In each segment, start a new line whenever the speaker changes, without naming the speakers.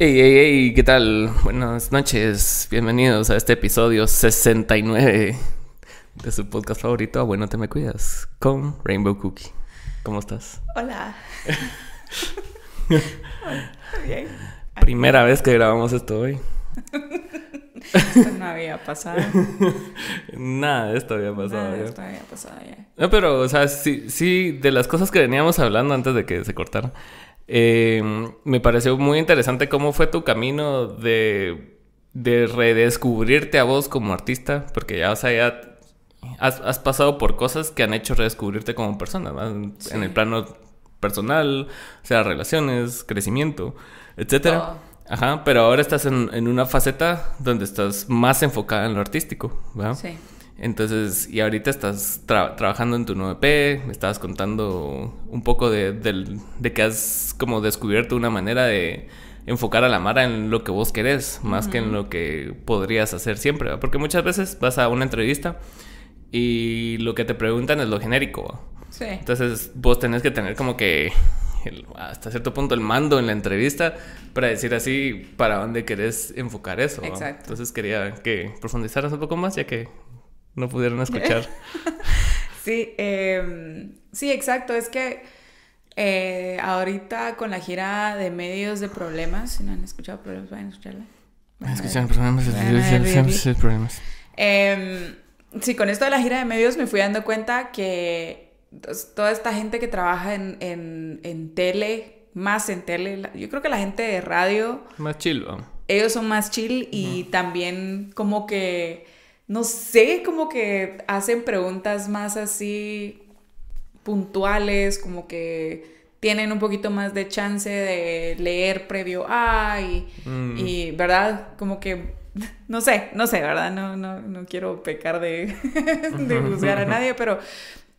Hey, hey, hey, ¿qué tal? Buenas noches, bienvenidos a este episodio 69 de su podcast favorito, Bueno Te Me Cuidas, con Rainbow Cookie. ¿Cómo estás?
Hola.
Bien. Primera vez que grabamos esto hoy.
Esto no había pasado.
Nada de esto había pasado.
Nada de esto había pasado ya.
No, pero, o sea, sí, sí, de las cosas que veníamos hablando antes de que se cortara, eh, me pareció muy interesante cómo fue tu camino de, de redescubrirte a vos como artista, porque ya, o sea, ya has, has pasado por cosas que han hecho redescubrirte como persona, ¿no? En-
Sí.
en el plano personal, o sea, relaciones, crecimiento, etcétera. Ajá, pero ahora estás en, en una faceta donde estás más enfocada en lo artístico, ¿verdad?
Sí.
Entonces, y ahorita estás tra- trabajando en tu nuevo EP, me estabas contando un poco de, de que has como descubierto una manera de enfocar a la Mara en lo que vos querés, más que en lo que podrías hacer siempre, ¿va? porque muchas veces vas a una entrevista y lo que te preguntan es lo genérico, ¿va?
Sí.
entonces vos tenés que tener como que el- hasta cierto punto el mando en la entrevista para decir así para dónde querés enfocar eso.
Exacto.
Entonces quería que profundizaras un poco más ya que no pudieron escuchar.
Sí, eh, sí, exacto. Es que eh, ahorita con la gira de medios de problemas, si no han escuchado problemas, vayan a escucharla. Vayan a ver.
Escuchan problemas, siempre problemas.
Eh, sí, con esto de la gira de medios me fui dando cuenta que toda esta gente que trabaja en, en, en tele, más en tele, yo creo que la gente de radio,
Más chill, ¿va?
ellos son más chill y también como que, no sé, como que hacen preguntas más así puntuales, como que tienen un poquito más de chance de leer previo a y,
Mm.
y, ¿verdad? Como que, no sé, no sé, ¿verdad? No, no, no quiero pecar de, de juzgar a nadie, pero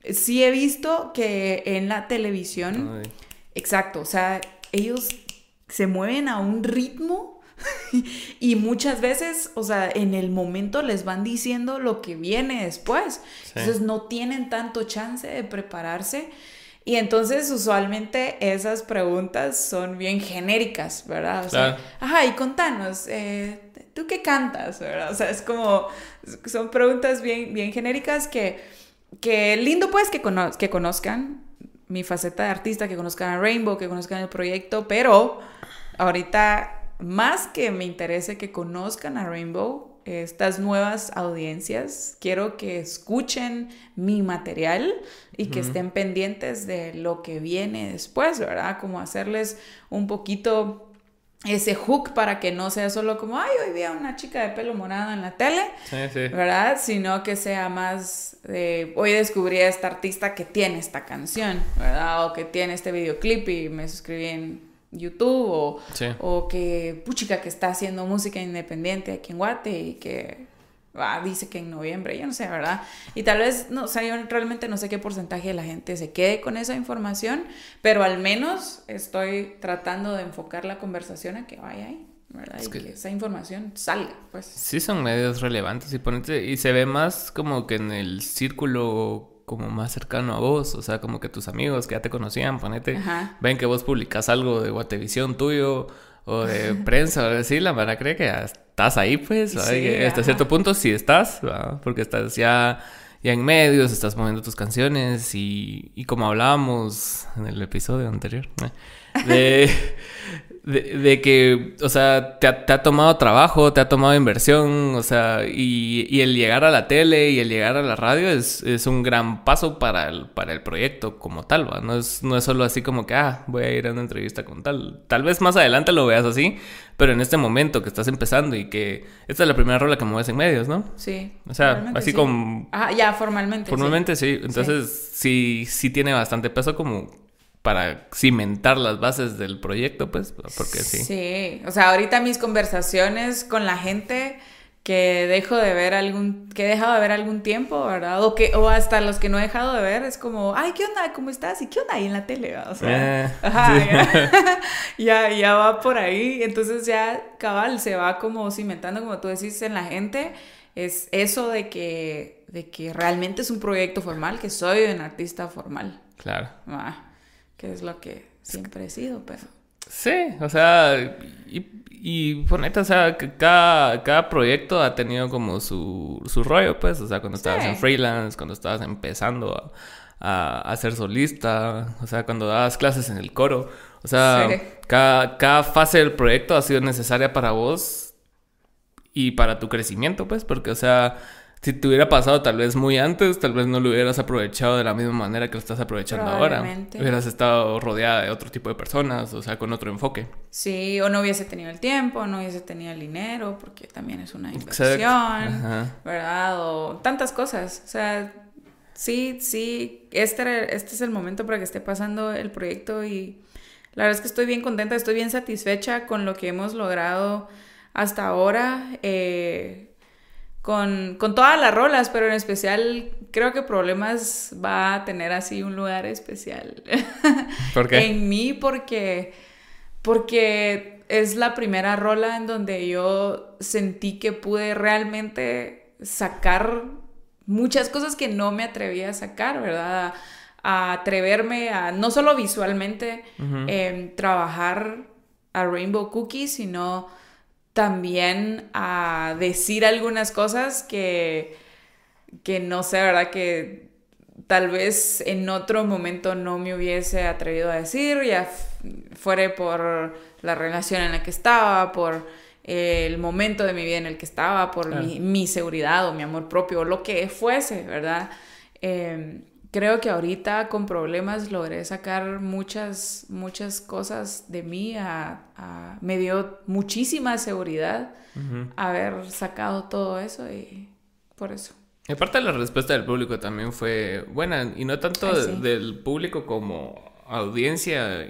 sí he visto que en la televisión...
Ay.
Exacto, o sea, ellos se mueven a un ritmo y muchas veces, o sea, en el momento les van diciendo lo que viene después.
Sí.
Entonces no tienen tanto chance de prepararse. Y entonces usualmente esas preguntas son bien genéricas, ¿verdad? O sea,
Claro.
ajá, y contanos, eh, ¿tú qué cantas? ¿verdad? O sea, es como, son preguntas bien, bien genéricas que, que lindo pues que, que conozcan mi faceta de artista, que conozcan a Rainbow, que conozcan el proyecto, pero ahorita más que me interese que conozcan a Rainbow, estas nuevas audiencias, quiero que escuchen mi material y que estén pendientes de lo que viene después, ¿verdad? Como hacerles un poquito ese hook para que no sea solo como, ay, hoy vi a una chica de pelo morado en la tele,
Sí, sí.
¿verdad? Sino que sea más de, hoy descubrí a esta artista que tiene esta canción, ¿verdad? O que tiene este videoclip y me suscribí en YouTube, o,
Sí.
o que, puchica, que está haciendo música independiente aquí en Guate y que ah, dice que en noviembre, yo no sé, ¿verdad? Y tal vez, no, o sea, yo realmente no sé qué porcentaje de la gente se quede con esa información, pero al menos estoy tratando de enfocar la conversación a que vaya ahí, ¿verdad?
Es
y
que-
que esa información salga, pues.
Sí son medios relevantes y ponete, y se ve más como que en el círculo como más cercano a vos, o sea, como que tus amigos que ya te conocían, ponete,
Ajá.
ven que vos publicas algo de Guatevisión tuyo o de prensa o así, la verdad cree que ya estás ahí, pues, hasta cierto punto sí estás, ¿verdad? porque estás ya, ya en medios, estás moviendo tus canciones y, y como hablábamos en el episodio anterior, ¿eh? de, de, de que, o sea, te ha, te ha tomado trabajo, te ha tomado inversión, o sea, y, y el llegar a la tele y el llegar a la radio es, es un gran paso para el, para el proyecto como tal, ¿va? No es, no es solo así como que, ah, voy a ir a una entrevista con tal. Tal vez más adelante lo veas así, pero en este momento que estás empezando y que esta es la primera rola que mueves en medios, ¿no?
Sí.
O sea, así
sí.
como-
Ah, ya, formalmente.
Formalmente sí, entonces sí. sí, tiene bastante peso como para cimentar las bases del proyecto, pues, porque sí.
Sí, o sea, ahorita mis conversaciones con la gente que dejo de ver algún, que he dejado de ver algún tiempo, ¿verdad? O que, o hasta los que no he dejado de ver, es como, ay, ¿qué onda? ¿Cómo estás? ¿Y qué onda ahí en la tele? O sea,
Eh,
ajá,
sí.
ya, ya, ya va por ahí. Entonces ya cabal se va como cimentando, como tú decís, en la gente. Es eso de que, de que realmente es un proyecto formal, que soy un artista formal.
Claro.
Ah, que es lo que siempre he sido, pero...
Sí, o sea, y, y ponete, o sea, que cada, cada proyecto ha tenido como su, su rollo, pues, o sea, cuando estabas en freelance, cuando estabas empezando a, a, ser solista, o sea, cuando dabas clases en el coro, o sea, cada, cada fase del proyecto ha sido necesaria para vos y para tu crecimiento, pues, porque, o sea, si te hubiera pasado tal vez muy antes, tal vez no lo hubieras aprovechado de la misma manera que lo estás aprovechando ahora. Hubieras estado rodeada de otro tipo de personas, o sea, con otro enfoque.
Sí, o no hubiese tenido el tiempo, no hubiese tenido el dinero, porque también es una inversión, ¿verdad? O tantas cosas. O sea, sí, sí, este, este es el momento para que esté pasando el proyecto y la verdad es que estoy bien contenta, estoy bien satisfecha con lo que hemos logrado hasta ahora. Eh, con, todas las rolas, pero en especial creo que Problemas va a tener así un lugar especial.
¿Por qué?
en mí porque, porque es la primera rola en donde yo sentí que pude realmente sacar muchas cosas que no me atrevía a sacar, ¿verdad? A, atreverme a no solo visualmente em, trabajar a Rainbow Cookies, sino también a decir algunas cosas que, que no sé, ¿verdad? Que tal vez en otro momento no me hubiese atrevido a decir, ya fuere por la relación en la que estaba, por el momento de mi vida en el que estaba, por mi, seguridad o mi amor propio, o lo que fuese, ¿verdad? Em, creo que ahorita con problemas logré sacar muchas, muchas cosas de mí. A, me dio muchísima seguridad haber sacado todo eso y por eso.
Y aparte la respuesta del público también fue buena y no tanto del público como audiencia,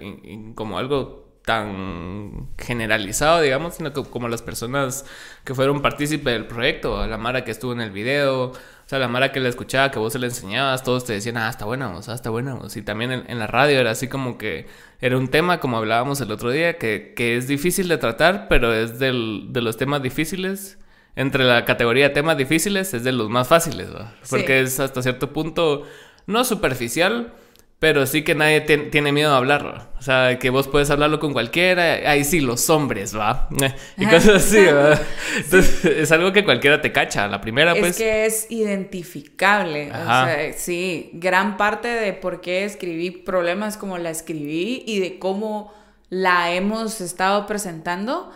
como algo tan generalizado, digamos, sino como las personas que fueron partícipes del proyecto, la Mara que estuvo en el video, sea, la Mara que la escuchaba, que vos se la enseñabas, todos te decían, ah, está buena, o sea, está buena. Y también en, la radio era así como que era un tema, como hablábamos el otro día, que, que es difícil de tratar, pero es del, de los temas difíciles. Entre la categoría de temas difíciles es de los más fáciles, Porque es hasta cierto punto no superficial, pero sí que nadie tiene miedo a hablarlo. O sea, que vos puedes hablarlo con cualquiera. Ahí sí, los hombres, ¿va? Y cosas así, ¿verdad? Entonces, es algo que cualquiera te cacha. La primera, pues...
Es que es identificable. O sea, sí, gran parte de por qué escribí problemas como la escribí y de cómo la hemos estado presentando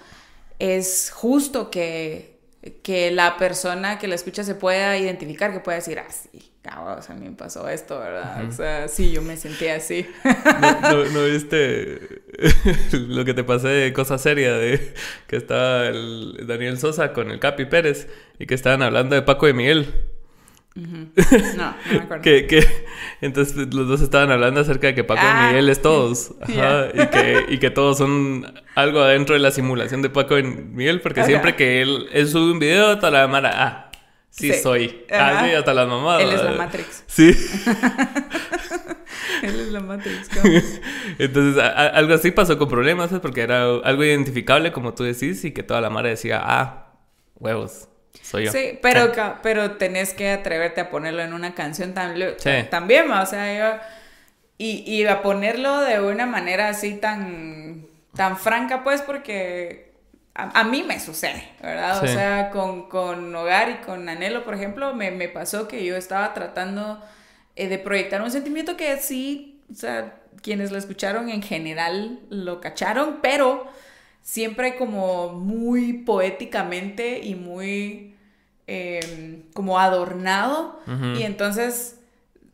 es justo que, que la persona que la escucha se pueda identificar, que pueda decir, ah, sí Ah, o sea, a mí me pasó esto, ¿verdad? O sea, sí, yo me sentí así.
¿No, viste lo que te pasé de cosa seria? De que estaba el Daniel Sosa con el Capi Pérez y que estaban hablando de Paco y Miguel.
No, no me acuerdo.
que, entonces los dos estaban hablando acerca de que Paco y ah, Miguel es todos. Ajá, y, que, y que todos son algo adentro de la simulación de Paco y Miguel, porque siempre que él, él sube un video, toda la mara, ah, Sí, soy. Ah, sí, hasta las mamadas.
Él es la Matrix.
Sí.
Él es la Matrix.
Entonces, algo así pasó con problemas, porque era algo identificable, como tú decís, y que toda la madre decía, ah, huevos, soy yo.
Sí, pero, pero tenés que atreverte a ponerlo en una canción tan, también, o sea, yo... Y, y a ponerlo de una manera así tan, tan franca, pues, porque a, mí me sucede, ¿verdad? O sea, con, con, Hogar y con Anhelo, por ejemplo, me, me pasó que yo estaba tratando eh, de proyectar un sentimiento que sí, o sea, quienes lo escucharon en general lo cacharon, pero siempre como muy poéticamente y muy em, como adornado. Y entonces,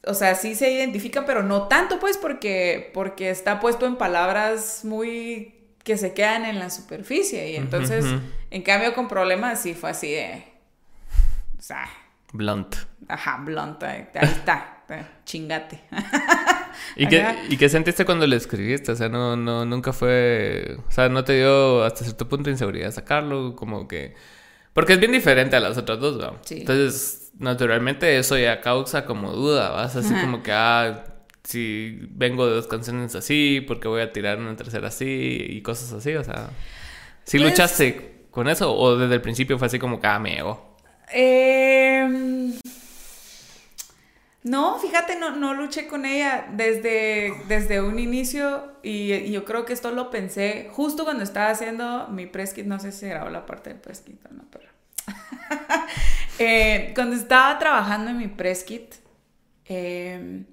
o sea, sí se identifican, pero no tanto, pues, porque, porque está puesto en palabras muy que se quedan en la superficie. Y entonces, en cambio, con problemas sí fue así de. O sea.
Blunt.
Ajá, blunt. Ahí, está. chingate.
¿Y qué, ¿Y qué sentiste cuando le escribiste? O sea, no, no, nunca fue. O sea, no te dio hasta cierto punto inseguridad sacarlo, como que. Porque es bien diferente a las otras dos, ¿no? Sí. Entonces, naturalmente eso ya causa como duda, ¿vas? Así como que, ah, si vengo de dos canciones así, porque voy a tirar una tercera así y cosas así, o sea, si pues luchaste con eso o desde el principio fue así como que ah, me
em, No, fíjate, no, no luché con ella desde, desde un inicio y, yo creo que esto lo pensé justo cuando estaba haciendo mi press kit, no sé si era la parte del press kit o no, pero... Eh, cuando estaba trabajando en mi press kit em,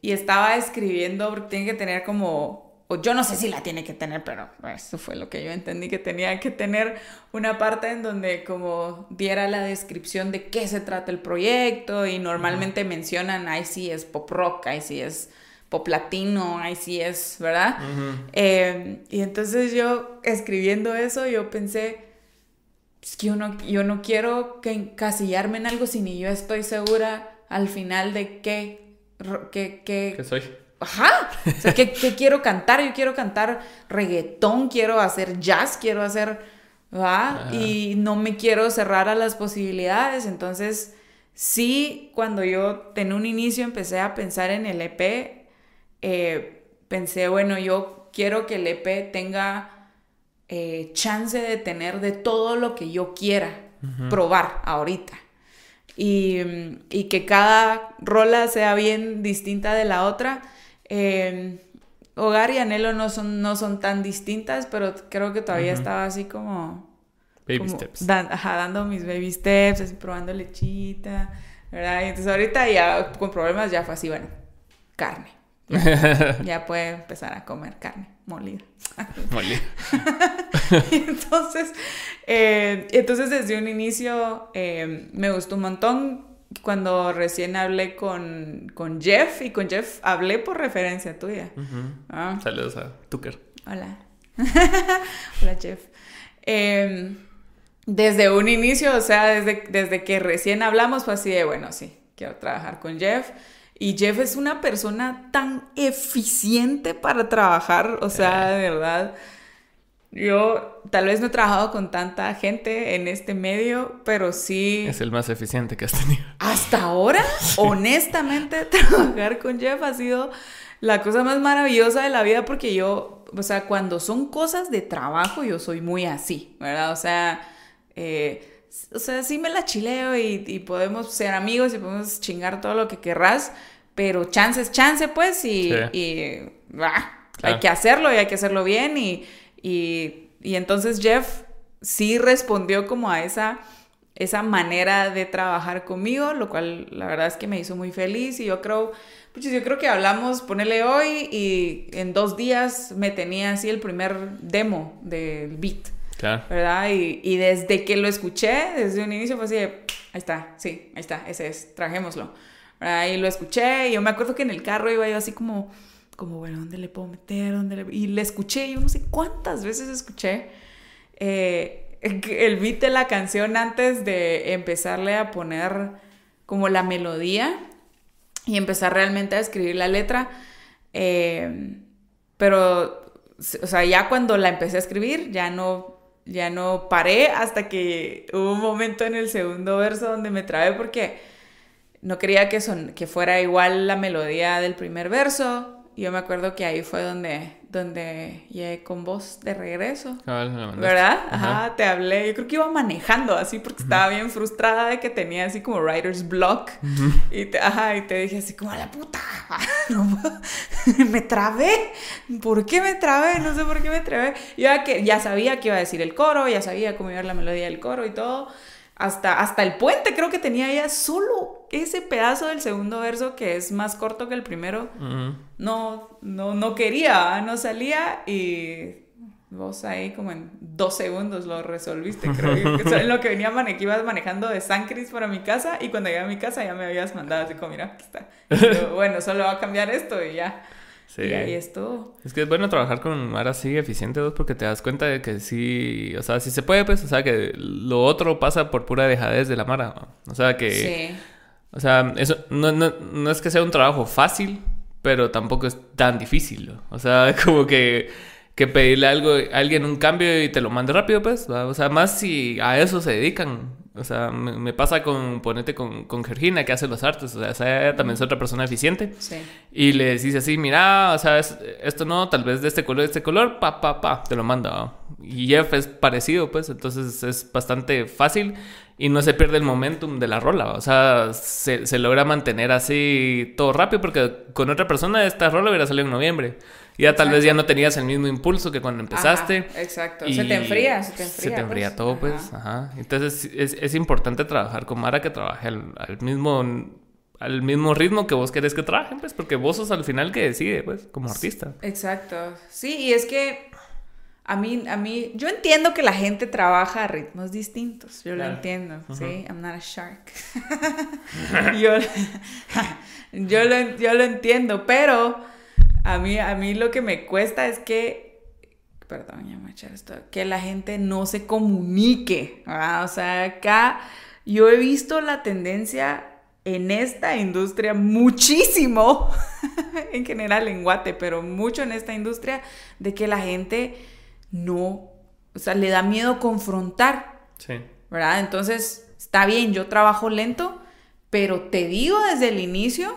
y estaba escribiendo, porque tiene que tener como o yo no sé si la tiene que tener, pero eso fue lo que yo entendí que tenía que tener una parte en donde como diera la descripción de qué se trata el proyecto y normalmente mencionan, ahí sí es pop rock, ahí sí es pop latino, ahí sí es, ¿verdad? Em, y entonces yo escribiendo eso, yo pensé, pues que yo no, yo no quiero que encasillarme en algo si ni yo estoy segura al final de qué, qué, qué,
¿Qué soy?
Ajá. O sea, ¿qué, quiero cantar? Yo quiero cantar reggaetón, quiero hacer jazz, quiero hacer. ¿va? Y no me quiero cerrar a las posibilidades. Entonces, sí, cuando yo en un inicio empecé a pensar en el EP, eh, pensé, bueno, yo quiero que el EP tenga eh, chance de tener de todo lo que yo quiera probar ahorita. Y, y que cada rola sea bien distinta de la otra Em, hogar y anhelo no son, no son tan distintas, pero creo que todavía estaba así como...
Baby steps.
ajá, dando mis baby steps, así probando lechita, ¿verdad? Y entonces ahorita ya con problemas ya fue así, bueno, carne. Ya, puede empezar a comer carne molida.
molida.
entonces, eh, entonces desde un inicio eh, me gustó un montón cuando recién hablé con, Jeff y con Jeff hablé por referencia tuya.
Ah. Saludos a Tucker.
Hola. Hola Jeff. Em, desde un inicio, o sea, desde, desde que recién hablamos fue así de, bueno, sí, quiero trabajar con Jeff. Y Jeff es una persona tan eficiente para trabajar, o sea, de verdad. Yo tal vez no he trabajado con tanta gente en este medio, pero sí...
Es el más eficiente que has tenido.
Hasta ahora, honestamente, trabajar con Jeff ha sido la cosa más maravillosa de la vida porque yo, o sea, cuando son cosas de trabajo, yo soy muy así, ¿verdad? O sea, eh, o sea, sí me la chileo y, podemos ser amigos y podemos chingar todo lo que querrás, pero chance es chance, pues, y, hay que hacerlo y hay que hacerlo bien y y, entonces Jeff sí respondió como a esa, esa manera de trabajar conmigo, lo cual la verdad es que me hizo muy feliz y yo creo, pues yo creo que hablamos, ponele hoy y en dos días me tenía así el primer demo del beat. Claro. ¿Verdad? Y, desde que lo escuché, desde un inicio fue así de, ahí está, sí, ahí está, ese es, trajémoslo. ¿verdad? Y lo escuché y yo me acuerdo que en el carro iba yo así como como, bueno, ¿dónde le puedo meter? ¿Dónde Y le escuché, yo no sé cuántas veces escuché eh, el beat de la canción antes de empezarle a poner como la melodía y empezar realmente a escribir la letra. Eh, pero, o sea, ya cuando la empecé a escribir, ya no, ya no paré hasta que hubo un momento en el segundo verso donde me trabé porque no quería que, son, que fuera igual la melodía del primer verso. Yo me acuerdo que ahí fue donde, donde llegué con vos de regreso. ¿Verdad? Ajá. te hablé. Yo creo que iba manejando así porque estaba bien frustrada de que tenía así como writer's block. y, te, ajá, y te dije así como, a la puta, me trabé. ¿Por qué me trabé? No sé por qué me trabé. Yo ya, que, ya sabía que iba a decir el coro, ya sabía cómo iba a ir la melodía del coro y todo hasta, hasta el puente creo que tenía ya solo ese pedazo del segundo verso que es más corto que el primero. No, no, no quería, no salía y vos ahí como en dos segundos lo resolviste, creo. que en lo que venía que ibas manejando de San Cris para mi casa y cuando llegué a mi casa ya me habías mandado así como, mira, aquí está. bueno, solo va a cambiar esto y ya. Sí. Y ahí estuvo.
Es que es bueno trabajar con Mara así eficiente, ¿vos? porque te das cuenta de que sí, o sea, si se puede, pues, o sea, que lo otro pasa por pura dejadez de la Mara. O sea, que... Sí. O sea, eso no, no, no es que sea un trabajo fácil, pero tampoco es tan difícil. O sea, como que, que pedirle algo a alguien un cambio y te lo mande rápido, pues. O sea, más si a eso se dedican. O sea, me, pasa con, ponete con, con Georgina que hace los artes, o sea, ella también es otra persona eficiente. Sí. Y le dice así, mira, o sea, esto no, tal vez de este color, de este color, pa, pa, pa, te lo manda. Y Jeff es parecido, pues, entonces es bastante fácil y no se pierde el momentum de la rola. O sea, se, se, logra mantener así todo rápido porque con otra persona esta rola hubiera salido en noviembre. Ya tal vez ya no tenías el mismo impulso que cuando empezaste.
exacto. se te enfría, se te enfría.
Se te enfría pues. todo, pues. Ajá. Entonces es, es, importante trabajar con Mara que trabaje al, al, mismo al mismo ritmo que vos querés que trabajen, pues, porque vos sos al final que decide, pues, como artista.
Exacto. Sí, y es que a mí, a mí, yo entiendo que la gente trabaja a ritmos distintos. Yo lo entiendo, ¿sí? I'm not a shark. yo, yo, lo, yo lo entiendo, pero a mí, a mí lo que me cuesta es que, perdón, ya me echar esto, que la gente no se comunique. O sea, acá yo he visto la tendencia en esta industria muchísimo, en general en Guate, pero mucho en esta industria, de que la gente no, o sea, le da miedo confrontar. Sí. ¿Verdad? Entonces, está bien, yo trabajo lento, pero te digo desde el inicio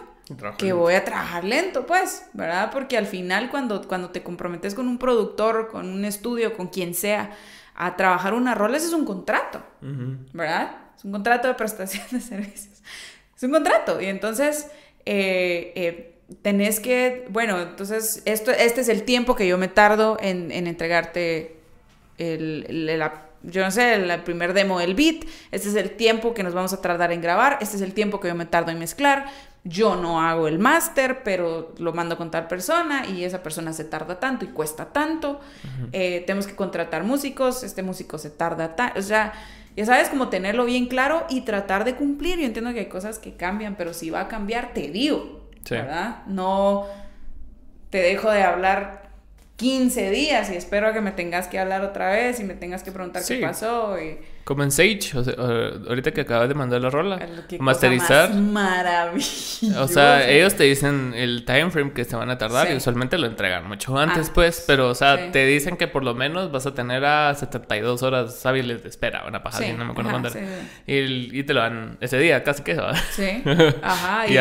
que voy a trabajar lento, pues, ¿verdad? Porque al final cuando, cuando te comprometes con un productor, con un estudio, con quien sea, a trabajar una rol, ese es un contrato, ¿verdad? Es un contrato de prestación de servicios. Es un contrato. Y entonces, eh, eh, tenés que, bueno, entonces esto, este es el tiempo que yo me tardo en, entregarte el, yo no sé, el, primer demo del beat, este es el tiempo que nos vamos a tardar en grabar, este es el tiempo que yo me tardo en mezclar, yo no hago el máster, pero lo mando con tal persona y esa persona se tarda tanto y cuesta tanto, eh, tenemos que contratar músicos, este músico se tarda tanto, o sea... Ya sabes, como tenerlo bien claro y tratar de cumplir. Yo entiendo que hay cosas que cambian, pero si va a cambiar, te digo. ¿verdad? No te dejo de hablar 15 días y espero que me tengas que hablar otra vez y me tengas que preguntar qué pasó. Y...
Como en Sage, ahorita que acabas de mandar la rola, masterizar.
Maravilloso.
O sea, ellos te dicen el time frame que se van a tardar y usualmente lo entregan mucho antes, pues, pero, o sea, te dicen que por lo menos vas a tener a 72 horas hábiles de espera, una paja, no me acuerdo cuándo. Y, y, te lo dan ese día, casi que eso.
Sí. Ajá.
y...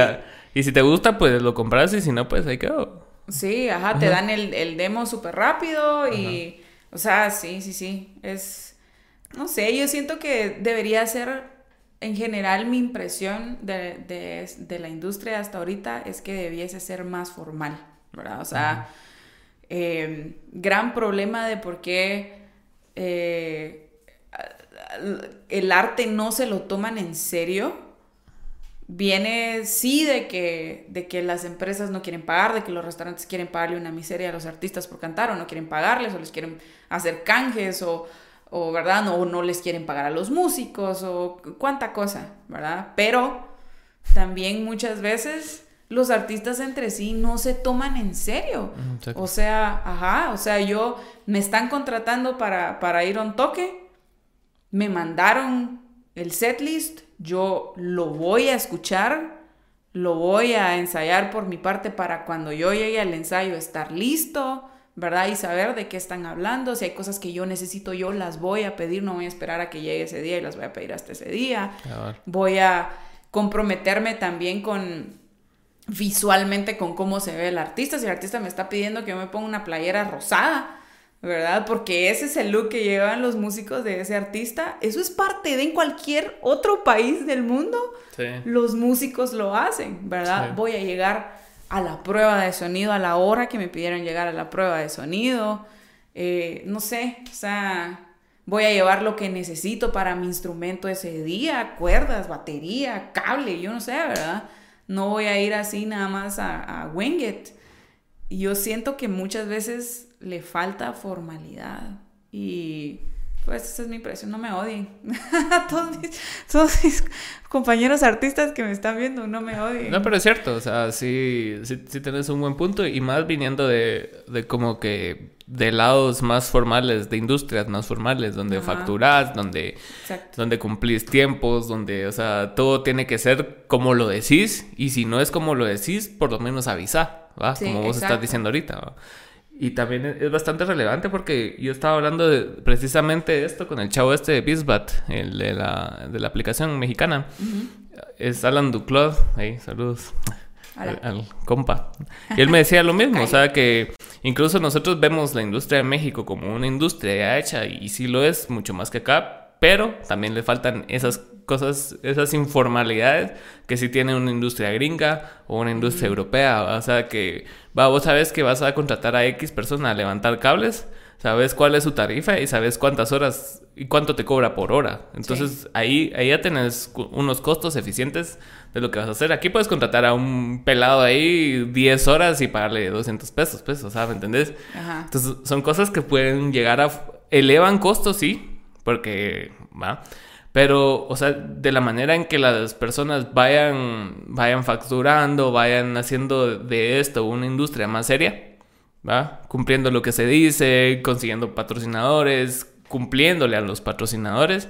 Y si te gusta, pues lo compras y si no, pues ahí quedó.
Sí, ajá, te dan el, demo súper rápido y, o sea, sí, sí, sí, es, no sé, yo siento que debería ser, en general, mi impresión de, la industria hasta ahorita es que debiese ser más formal, ¿verdad? O sea, em, gran problema de por qué eh, el arte no se lo toman en serio viene sí de que, de que las empresas no quieren pagar, de que los restaurantes quieren pagarle una miseria a los artistas por cantar o no quieren pagarles o les quieren hacer canjes o, o ¿verdad? No, o no les quieren pagar a los músicos o cuánta cosa, ¿verdad? Pero también muchas veces los artistas entre sí no se toman en serio. O sea, ajá, o sea, yo me están contratando para, para ir a un toque, me mandaron el setlist, yo lo voy a escuchar, lo voy a ensayar por mi parte para cuando yo llegue al ensayo estar listo, ¿verdad? Y saber de qué están hablando, si hay cosas que yo necesito, yo las voy a pedir, no voy a esperar a que llegue ese día y las voy a pedir hasta ese día. Voy a comprometerme también con visualmente con cómo se ve el artista, si el artista me está pidiendo que yo me ponga una playera rosada, ¿verdad? Porque ese es el look que llevan los músicos de ese artista. Eso es parte de en cualquier otro país del mundo. Los músicos lo hacen, ¿verdad? Voy a llegar a la prueba de sonido a la hora que me pidieron llegar a la prueba de sonido. Eh, no sé, o sea, voy a llevar lo que necesito para mi instrumento ese día, cuerdas, batería, cable, yo no sé, ¿verdad? No voy a ir así nada más a, a wing it. Y yo siento que muchas veces le falta formalidad. Y pues esa es mi impresión, no me odien. todos, mis, compañeros artistas que me están viendo, no me odien.
No, pero es cierto, o sea, sí, sí, tienes un buen punto y más viniendo de, de como que de lados más formales, de industrias más formales, donde facturas, donde, donde cumplís tiempos, donde, o sea, todo tiene que ser como lo decís y si no es como lo decís, por lo menos avisa, ¿va? como vos estás diciendo ahorita, ¿va? Y también es bastante relevante porque yo estaba hablando de precisamente de esto con el chavo este de Bizbat, el de la, de la aplicación mexicana. Es Alan Duclos, ahí, saludos al, al, compa. Y él me decía lo mismo, o sea que incluso nosotros vemos la industria de México como una industria ya hecha y sí lo es, mucho más que acá, pero también le faltan esas cosas, esas informalidades que sí tiene una industria gringa o una industria europea. O sea que, va, vos sabes que vas a contratar a X persona a levantar cables, sabes cuál es su tarifa y sabes cuántas horas y cuánto te cobra por hora. Entonces ahí, ahí ya tenés unos costos eficientes de lo que vas a hacer. Aquí puedes contratar a un pelado ahí 10 horas y pagarle 200 pesos, pues, o sea, ¿me entendés? Entonces son cosas que pueden llegar a... elevan costos, sí, porque, va. Pero, o sea, de la manera en que las personas vayan, vayan facturando, vayan haciendo de esto una industria más seria, ¿va? Cumpliendo lo que se dice, consiguiendo patrocinadores, cumpliéndole a los patrocinadores.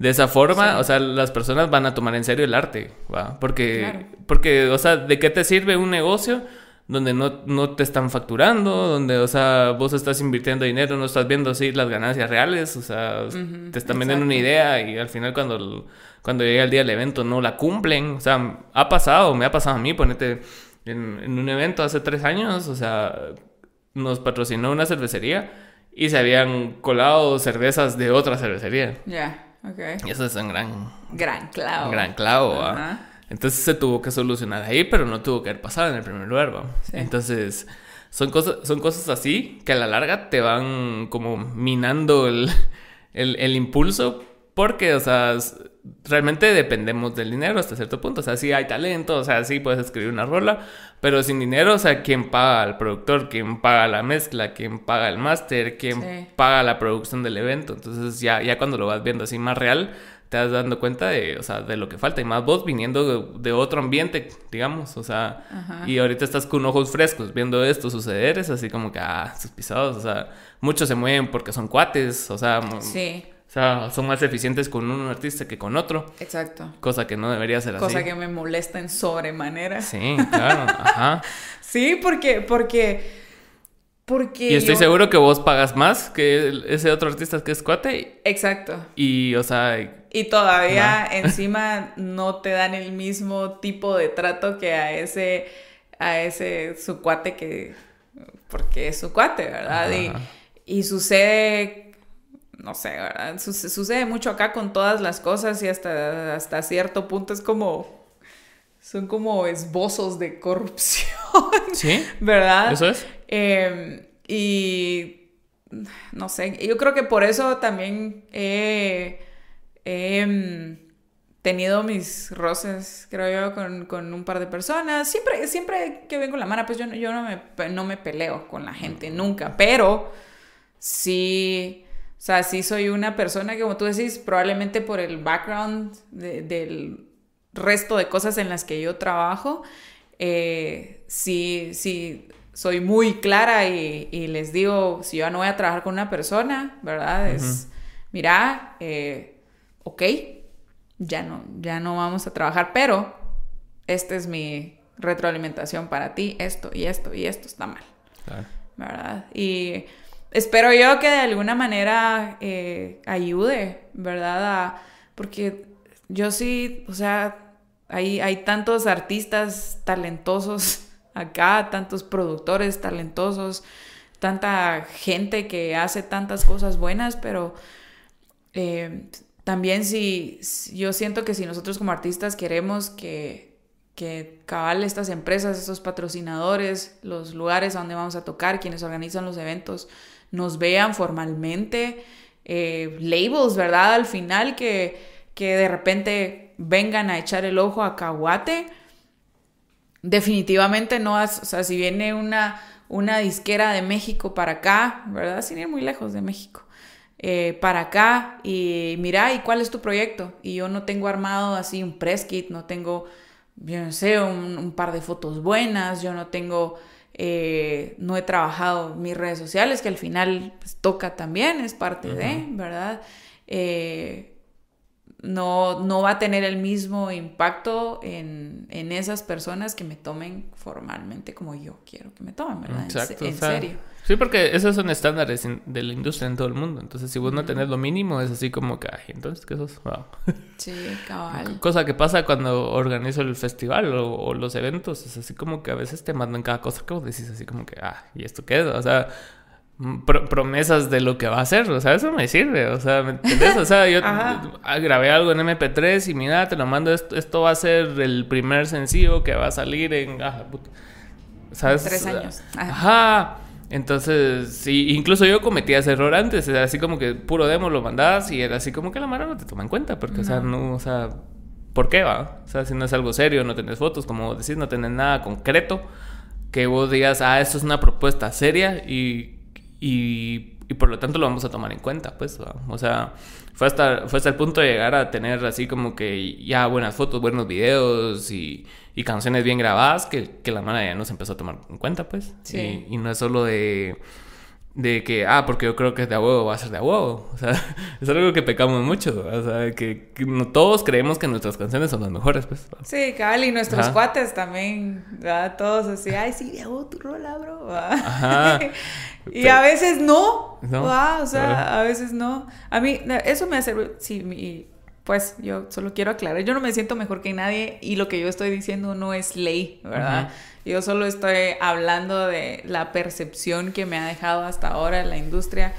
De esa forma, o sea, las personas van a tomar en serio el arte, ¿va? Porque, porque, o sea, ¿de qué te sirve un negocio? Donde no, no, te están facturando, donde, o sea, vos estás invirtiendo dinero, no estás viendo así las ganancias reales, o sea, te están vendiendo una idea y al final cuando, cuando llega el día del evento no la cumplen, o sea, ha pasado, me ha pasado a mí, ponete en, en un evento hace tres años, o sea, nos patrocinó una cervecería y se habían colado cervezas de otra cervecería.
Ya, ok.
Y eso es un gran...
Gran clavo.
Gran clavo, Ajá. Entonces se tuvo que solucionar ahí, pero no tuvo que haber pasado en el primer lugar. Entonces, son cosas, son cosas así que a la larga te van como minando el, el, el impulso, porque, o sea, realmente dependemos del dinero hasta cierto punto. O sea, sí hay talento, o sea, sí puedes escribir una rola, pero sin dinero, o sea, ¿quién paga al productor? ¿Quién paga la mezcla? ¿Quién paga el máster? ¿Quién paga la producción del evento? Entonces, ya, ya cuando lo vas viendo así más real, te das dando cuenta de, o sea, de lo que falta. Y más vos viniendo de, otro ambiente, digamos, o sea, y ahorita estás con ojos frescos viendo esto suceder, es así como que, ah, sus pisados, o sea, muchos se mueven porque son cuates, o sea,
sí.
O sea, son más eficientes con un artista que con otro.
Exacto.
Cosa que no debería ser
así.
Cosa
que me molesta en sobremanera.
Sí, claro, ajá.
sí, porque, porque... Porque
y estoy seguro que vos pagas más que ese otro artista que es cuate.
Exacto.
Y, o sea,
y todavía encima no te dan el mismo tipo de trato que a ese, a ese su cuate que, porque es su cuate, ¿verdad? Y, sucede, no sé, ¿verdad? sucede mucho acá con todas las cosas y hasta, hasta cierto punto es como, son como esbozos de corrupción.
Sí.
¿Verdad?
Eso es.
Em, y no sé, yo creo que por eso también he He mm, tenido mis roces, creo yo, con, un par de personas. Siempre, siempre que vengo la mano, pues yo, yo no, me, no me peleo con la gente, nunca. Pero sí, o sea, sí soy una persona que, como tú decís, probablemente por el background del resto de cosas en las que yo trabajo, eh, sí, sí, soy muy clara y, les digo, si yo no voy a trabajar con una persona, ¿verdad? Es, mira, eh, ok, ya no, ya no vamos a trabajar, pero esta es mi retroalimentación para ti, esto y esto y esto está mal. ¿Verdad? Y espero yo que de alguna manera eh, ayude, ¿verdad? porque yo sí, o sea, hay, hay tantos artistas talentosos acá, tantos productores talentosos, tanta gente que hace tantas cosas buenas, pero eh, también si, yo siento que si nosotros como artistas queremos que, que cabal estas empresas, estos patrocinadores, los lugares a donde vamos a tocar, quienes organizan los eventos, nos vean formalmente, eh, labels, ¿verdad? Al final que, que de repente vengan a echar el ojo a Caguate, definitivamente no, o sea, si viene una, una disquera de México para acá, ¿verdad? Sin ir muy lejos de México eh, para acá y mira, ¿y cuál es tu proyecto? Y yo no tengo armado así un press kit, no tengo, yo no sé, un, par de fotos buenas, yo no tengo, eh, no he trabajado mis redes sociales, que al final pues, toca también, es parte de, ¿verdad? Eh, no, no va a tener el mismo impacto en, en, esas personas que me tomen formalmente como yo quiero que me tomen, ¿verdad? Exacto. En, serio.
Sí, porque esos son estándares de la industria en todo el mundo. Entonces, si vos no tenés lo mínimo, es así como que, ay, entonces, ¿qué sos? Wow.
Sí, cabal.
Cosa que pasa cuando organizo el festival o, los eventos. Es así como que a veces te mandan cada cosa que vos decís así como que, ah, ¿y esto qué es? O sea, promesas de lo que va a hacer, o sea, eso me sirve, o sea, ¿me entiendes? O sea, yo grabé algo en MP3 y mira, te lo mando, esto, esto va a ser el primer sencillo que va a salir en... Ah,
¿Sabes? Tres años.
Ajá. Entonces, sí, incluso yo cometía ese error antes, era así como que puro demo lo mandabas y era así como que la mano no te toma en cuenta, porque, o sea, no, o sea, ¿por qué va? O sea, si no es algo serio, no tenés fotos, como decís, no tenés nada concreto, que vos digas, ah, esto es una propuesta seria y y, y, por lo tanto lo vamos a tomar en cuenta, pues, o sea, fue hasta, fue hasta el punto de llegar a tener así como que ya buenas fotos, buenos videos y, y canciones bien grabadas que, que la mano ya nos empezó a tomar en cuenta, pues. Sí. y no es solo de de que, ah, porque yo creo que es de a huevo, va a ser de a huevo. O sea, es algo que pecamos mucho. O sea, que, no todos creemos que nuestras canciones son las mejores, pues.
Sí, cabal, y nuestros cuates también, ¿verdad? Todos así, ay, sí, de a huevo tu rola, bro. Ajá. y a veces no, no. O sea, a veces no. A mí, eso me hace, sí, mi, pues yo solo quiero aclarar, yo no me siento mejor que nadie y lo que yo estoy diciendo no es ley, ¿verdad? Yo solo estoy hablando de la percepción que me ha dejado hasta ahora la industria.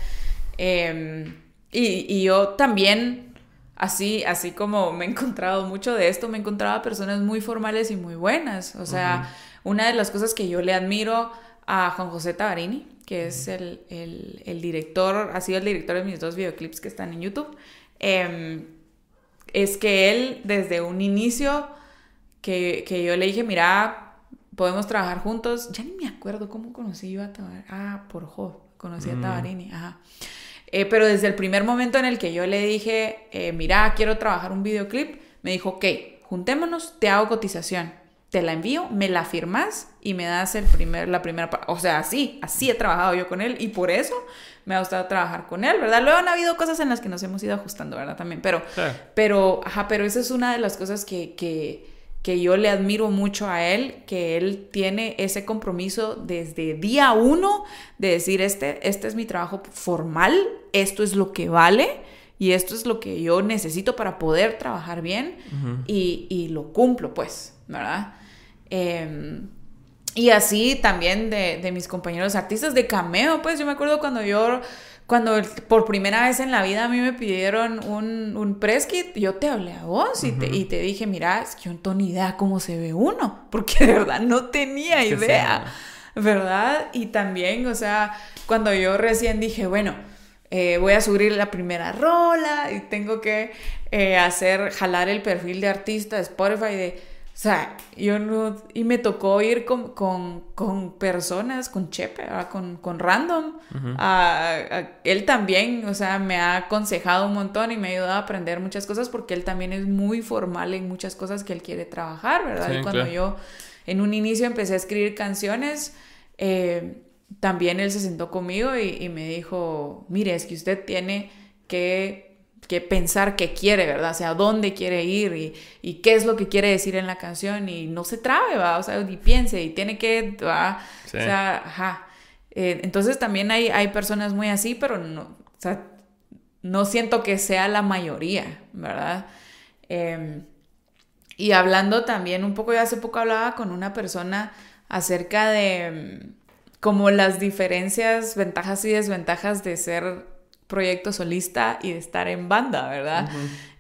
Em, y, yo también, así, así como me he encontrado mucho de esto, me he encontrado personas muy formales y muy buenas. O sea, una de las cosas que yo le admiro a Juan José Tabarini, que es el, director, ha sido el director de mis dos videoclips que están en YouTube. Em, es que él desde un inicio que, yo le dije, mira, podemos trabajar juntos, ya ni me acuerdo cómo conocí yo a Tabarini, ah, por Jo, conocí a mm. Tabarini, ajá. Eh, pero desde el primer momento en el que yo le dije, eh, mira, quiero trabajar un videoclip, me dijo, ok, juntémonos, te hago cotización, te la envío, me la firmas y me das el primer, la primera, o sea, así, así he trabajado yo con él y por eso me ha gustado trabajar con él, ¿verdad? Luego han habido cosas en las que nos hemos ido ajustando, ¿verdad? También, pero, pero, ajá, pero esa es una de las cosas que, que, que yo le admiro mucho a él, que él tiene ese compromiso desde día uno de decir, este, este es mi trabajo formal, esto es lo que vale y esto es lo que yo necesito para poder trabajar bien y, y, lo cumplo, pues, ¿verdad? Eh, y así también de, de, mis compañeros artistas de cameo, pues yo me acuerdo cuando yo, cuando por primera vez en la vida a mí me pidieron un, un press kit, yo te hablé a vos y, te, y te dije, mira, es que yo no tengo ni idea cómo se ve uno, porque de verdad no tenía idea, ¿verdad? Y también, o sea, cuando yo recién dije, bueno, eh, voy a subir la primera rola y tengo que eh, hacer, jalar el perfil de artista de Spotify de sea, yo no... Y me tocó ir con, con, con personas, con Chepe, con, con random. él también, o sea, me ha aconsejado un montón y me ha ayudado a aprender muchas cosas porque él también es muy formal en muchas cosas que él quiere trabajar, ¿verdad? y cuando yo en un inicio empecé a escribir canciones, eh, también él se sentó conmigo y, y me dijo, mire, es que usted tiene que que pensar qué quiere, ¿verdad? O sea, dónde quiere ir y, y, qué es lo que quiere decir en la canción y no se trabe, ¿va? O sea, y piense y tiene que, ¿va? O sea, ajá. Eh, entonces también hay, hay personas muy así, pero no, o sea, no siento que sea la mayoría, ¿verdad? Em, y hablando también un poco, yo hace poco hablaba con una persona acerca de mm, como las diferencias, ventajas y desventajas de ser proyecto solista y de estar en banda, ¿verdad?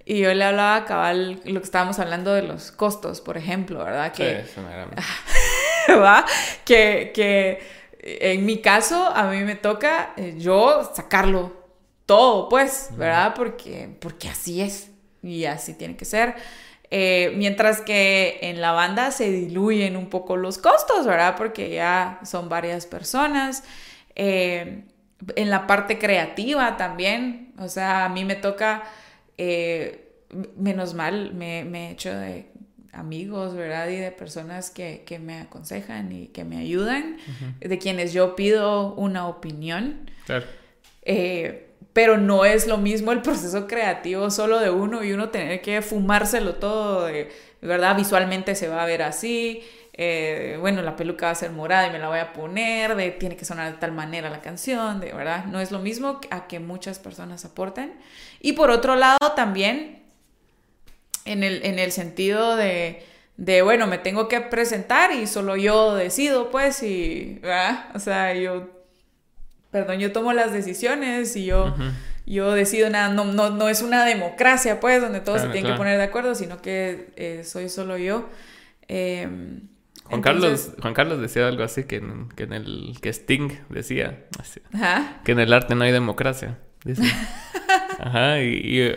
Y yo le hablaba a cabal lo que estábamos hablando de los costos, por ejemplo, ¿verdad? Que, sí, ¿verdad? Que, que en mi caso, a mí me toca eh, yo sacarlo todo, pues, ¿verdad? Porque, porque así es y así tiene que ser. Eh, mientras que en la banda se diluyen un poco los costos, ¿verdad? Porque ya son varias personas. Eh, en la parte creativa también, o sea, a mí me toca, eh, menos mal, me, me, he hecho de amigos, ¿verdad? Y de personas que, que me aconsejan y que me ayudan, de quienes yo pido una opinión. Claro. Eh, pero no es lo mismo el proceso creativo solo de uno y uno tener que fumárselo todo, de, ¿verdad? Visualmente se va a ver así, eh, bueno, la peluca va a ser morada y me la voy a poner, de, tiene que sonar de tal manera la canción, de verdad, no es lo mismo a que muchas personas aporten. Y por otro lado también, en el, en el sentido de, de, bueno, me tengo que presentar y solo yo decido, pues, y, ¿verdad? O sea, yo, perdón, yo tomo las decisiones y yo... Yo decido nada, no, no, no, es una democracia, pues, donde todos se tienen que poner de acuerdo, sino que eh, soy solo yo. Eh,
Juan, Carlos, Juan Carlos decía algo así que en, que en el que Sting decía que en el arte no hay democracia. Ajá, y,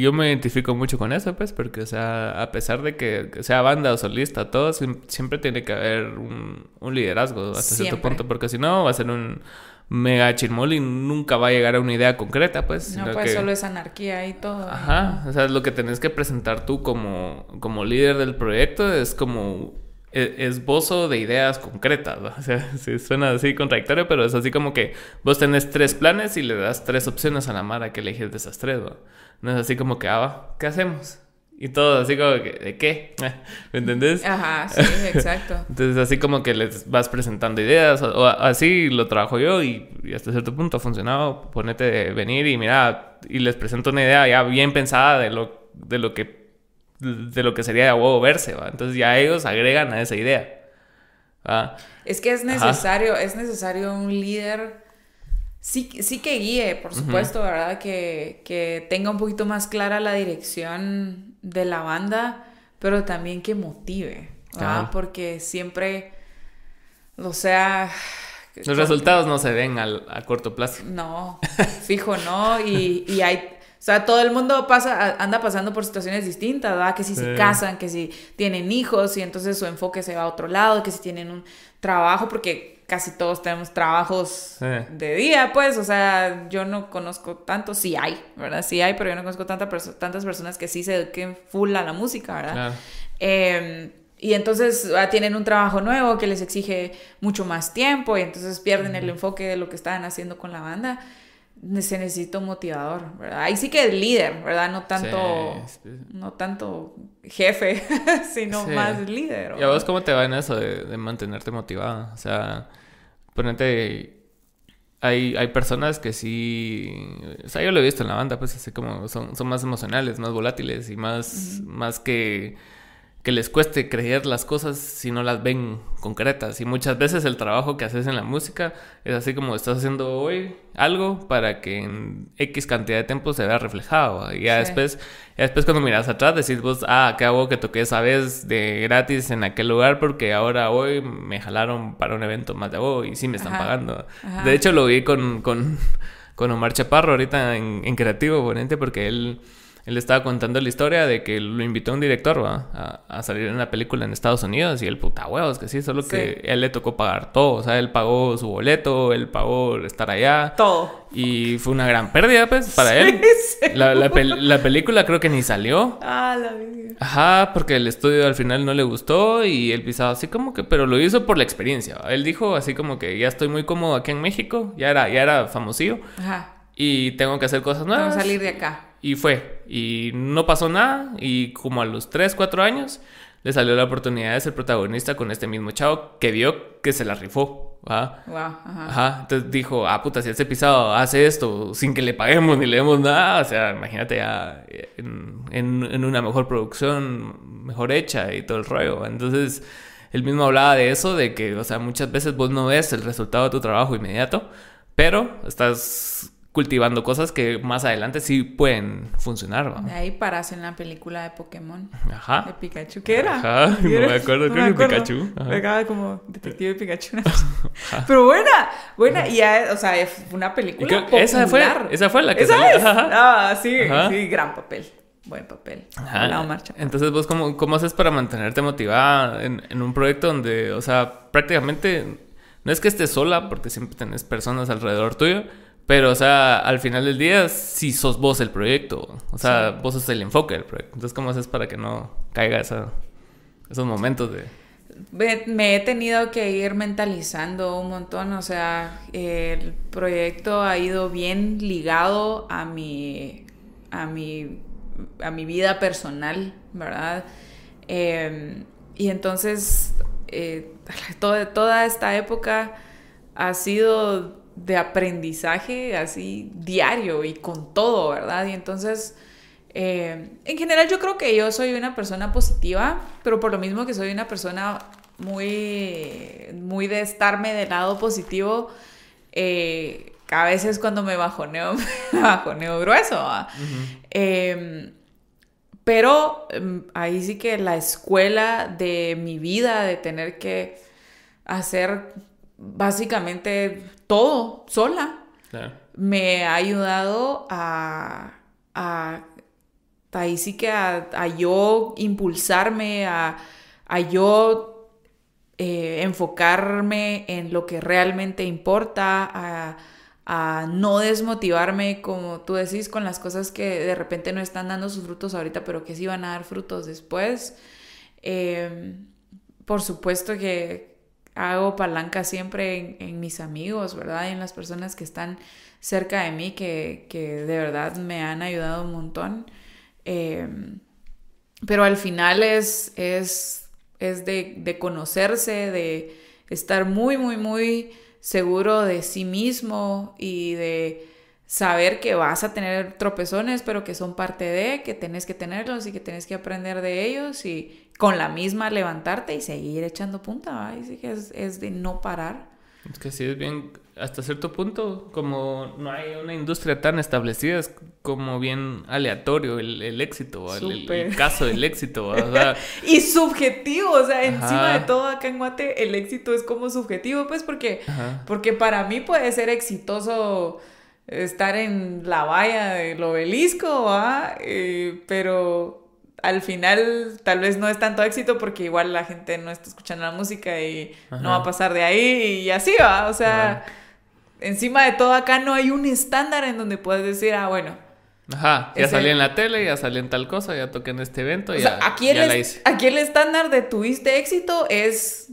yo me identifico mucho con eso, pues, porque, o sea, a pesar de que sea banda o solista, todo siempre tiene que haber un, liderazgo hasta cierto punto, porque si no va a ser un mega chirmol y nunca va a llegar a una idea concreta, pues.
No, pues solo es anarquía y todo.
Ajá, o sea, lo que tenés que presentar tú como, como líder del proyecto es como esbozo de ideas concretas. O sea, suena así contradictorio, pero es así como que vos tenés tres planes y le das tres opciones a la Mara que elegir de esas tres. ¿no? es así como que, ah, ¿qué hacemos? Y todo así como que, ¿de qué? ¿Me entendés?
Ajá, sí, exacto.
Entonces así como que les vas presentando ideas, o, así lo trabajo yo y, hasta cierto punto ha funcionado. Ponete de venir y mira, y les presento una idea ya bien pensada de lo, de lo que de lo que sería de huevo verse, ¿va? Entonces ya ellos agregan a esa idea.
Es que es necesario, es necesario un líder, sí, sí que guíe, por supuesto, ¿verdad? Que, que tenga un poquito más clara la dirección de la banda, pero también que motive, ¿verdad? Porque siempre, o sea...
Los resultados no se ven a corto plazo.
No, fijo, no. Y, y hay sea, todo el mundo pasa, anda pasando por situaciones distintas, ¿verdad? Que si se casan, que si tienen hijos y entonces su enfoque se va a otro lado, que si tienen un trabajo, porque casi todos tenemos trabajos de día, pues, o sea, yo no conozco tanto, sí hay, ¿verdad? Sí hay, pero yo no conozco tantas personas que sí se eduquen full a la música, ¿verdad? Em, y entonces ah, tienen un trabajo nuevo que les exige mucho más tiempo y entonces pierden el enfoque de lo que estaban haciendo con la banda se necesita un motivador, ¿verdad? Ahí sí que es líder, ¿verdad? No tanto, no tanto jefe, sino más líder.
¿Y a vos cómo te va en eso de, mantenerte motivada? O sea, ponete... Hay, hay personas que sí... O sea, yo lo he visto en la banda, pues así como son, son más emocionales, más volátiles y más, más que que les cueste creer las cosas si no las ven concretas. Y muchas veces el trabajo que haces en la música es así como estás haciendo hoy algo para que en X cantidad de tiempo se vea reflejado. Y ya después, ya después cuando miras atrás decís vos, ah, qué hago que toqué esa vez de gratis en aquel lugar porque ahora hoy me jalaron para un evento más de hoy y sí me están pagando. De hecho lo vi con, con, con Omar Chaparro ahorita en, en Creativo Ponente porque él él estaba contando la historia de que lo invitó un director A, a, salir en una película en Estados Unidos y él, puta huevos, que sí, solo que él le tocó pagar todo. O sea, él pagó su boleto, él pagó estar allá.
Todo.
Y fue una gran pérdida, pues, para él. La, la, película creo que ni salió.
Ah, la vida.
Ajá, porque el estudio al final no le gustó y él pisaba así como que, pero lo hizo por la experiencia. Él dijo así como que ya estoy muy cómodo aquí en México, ya era, ya era famosillo. Ajá. Y tengo que hacer cosas nuevas.
Vamos a salir de acá.
Y fue. Y no pasó nada. Y como a los 3, 4 años, le salió la oportunidad de ser protagonista con este mismo chavo que vio que se la rifó. ¿va? ajá. Entonces dijo, ah, puta, si ese pisado hace esto sin que le paguemos ni le demos nada, o sea, imagínate ya en, en, una mejor producción, mejor hecha y todo el rollo. Entonces, él mismo hablaba de eso, de que, o sea, muchas veces vos no ves el resultado de tu trabajo inmediato, pero estás cultivando cosas que más adelante sí pueden funcionar.
De ahí paras en la película de Pokémon.
Ajá.
De Pikachu. ¿Qué era?
Ajá, no me acuerdo, creo que Pikachu.
Como detective Pikachu. Pero buena, buena. Y ya, o sea, fue una película popular.
Esa fue, esa fue la que
¿Esa Es? Ah, sí, sí, gran papel. Buen papel. Ajá. Marcha.
Entonces, vos, cómo, ¿cómo haces para mantenerte motivada en, en un proyecto donde, o sea, prácticamente no es que estés sola, porque siempre tenés personas alrededor tuyo, pero, o sea, al final del día, sí sos vos el proyecto. O sea, vos sos el enfoque del proyecto. Entonces, ¿cómo haces para que no caiga esa, esos momentos de...?
me he tenido que ir mentalizando un montón, o sea, el proyecto ha ido bien ligado a mi, a mi, a mi vida personal, ¿verdad? Em, y entonces, eh, toda esta época ha sido de aprendizaje así diario y con todo, ¿verdad? Y entonces eh, en general yo creo que yo soy una persona positiva, pero por lo mismo que soy una persona muy, muy de estarme del lado positivo, eh, a veces cuando me bajoneo, me bajoneo grueso. Em, pero em, ahí sí que la escuela de mi vida, de tener que hacer básicamente todo sola, me ha ayudado a ahí sí que a, yo impulsarme, a, yo eh, enfocarme en lo que realmente importa, a, no desmotivarme, como tú decís, con las cosas que de repente no están dando sus frutos ahorita, pero que sí van a dar frutos después. Em, por supuesto que hago palanca siempre en, mis amigos, ¿verdad? Y en las personas que están cerca de mí, que, que de verdad me han ayudado un montón. Em, pero al final es, es, es de, conocerse, de estar muy, muy, muy seguro de sí mismo y de saber que vas a tener tropezones, pero que son parte de, que tenés que tenerlos y que tenés que aprender de ellos y con la misma levantarte y seguir echando punta, ¿va? que es, es de no parar.
Es que sí, es bien, hasta cierto punto, como no hay una industria tan establecida, es como bien aleatorio el, éxito, el, caso del éxito.
y subjetivo, o sea, encima de todo acá en Guate el éxito es como subjetivo, pues porque, porque para mí puede ser exitoso estar en la valla del obelisco, eh, pero al final tal vez no es tanto éxito porque igual la gente no está escuchando la música y no va a pasar de ahí y así va. O sea, encima de todo acá no hay un estándar en donde puedes decir, ah, bueno.
Ajá, ya salí en la tele, ya salí en tal cosa, ya toqué en este evento, ya,
aquí el, la hice. Aquí el estándar de tuviste éxito es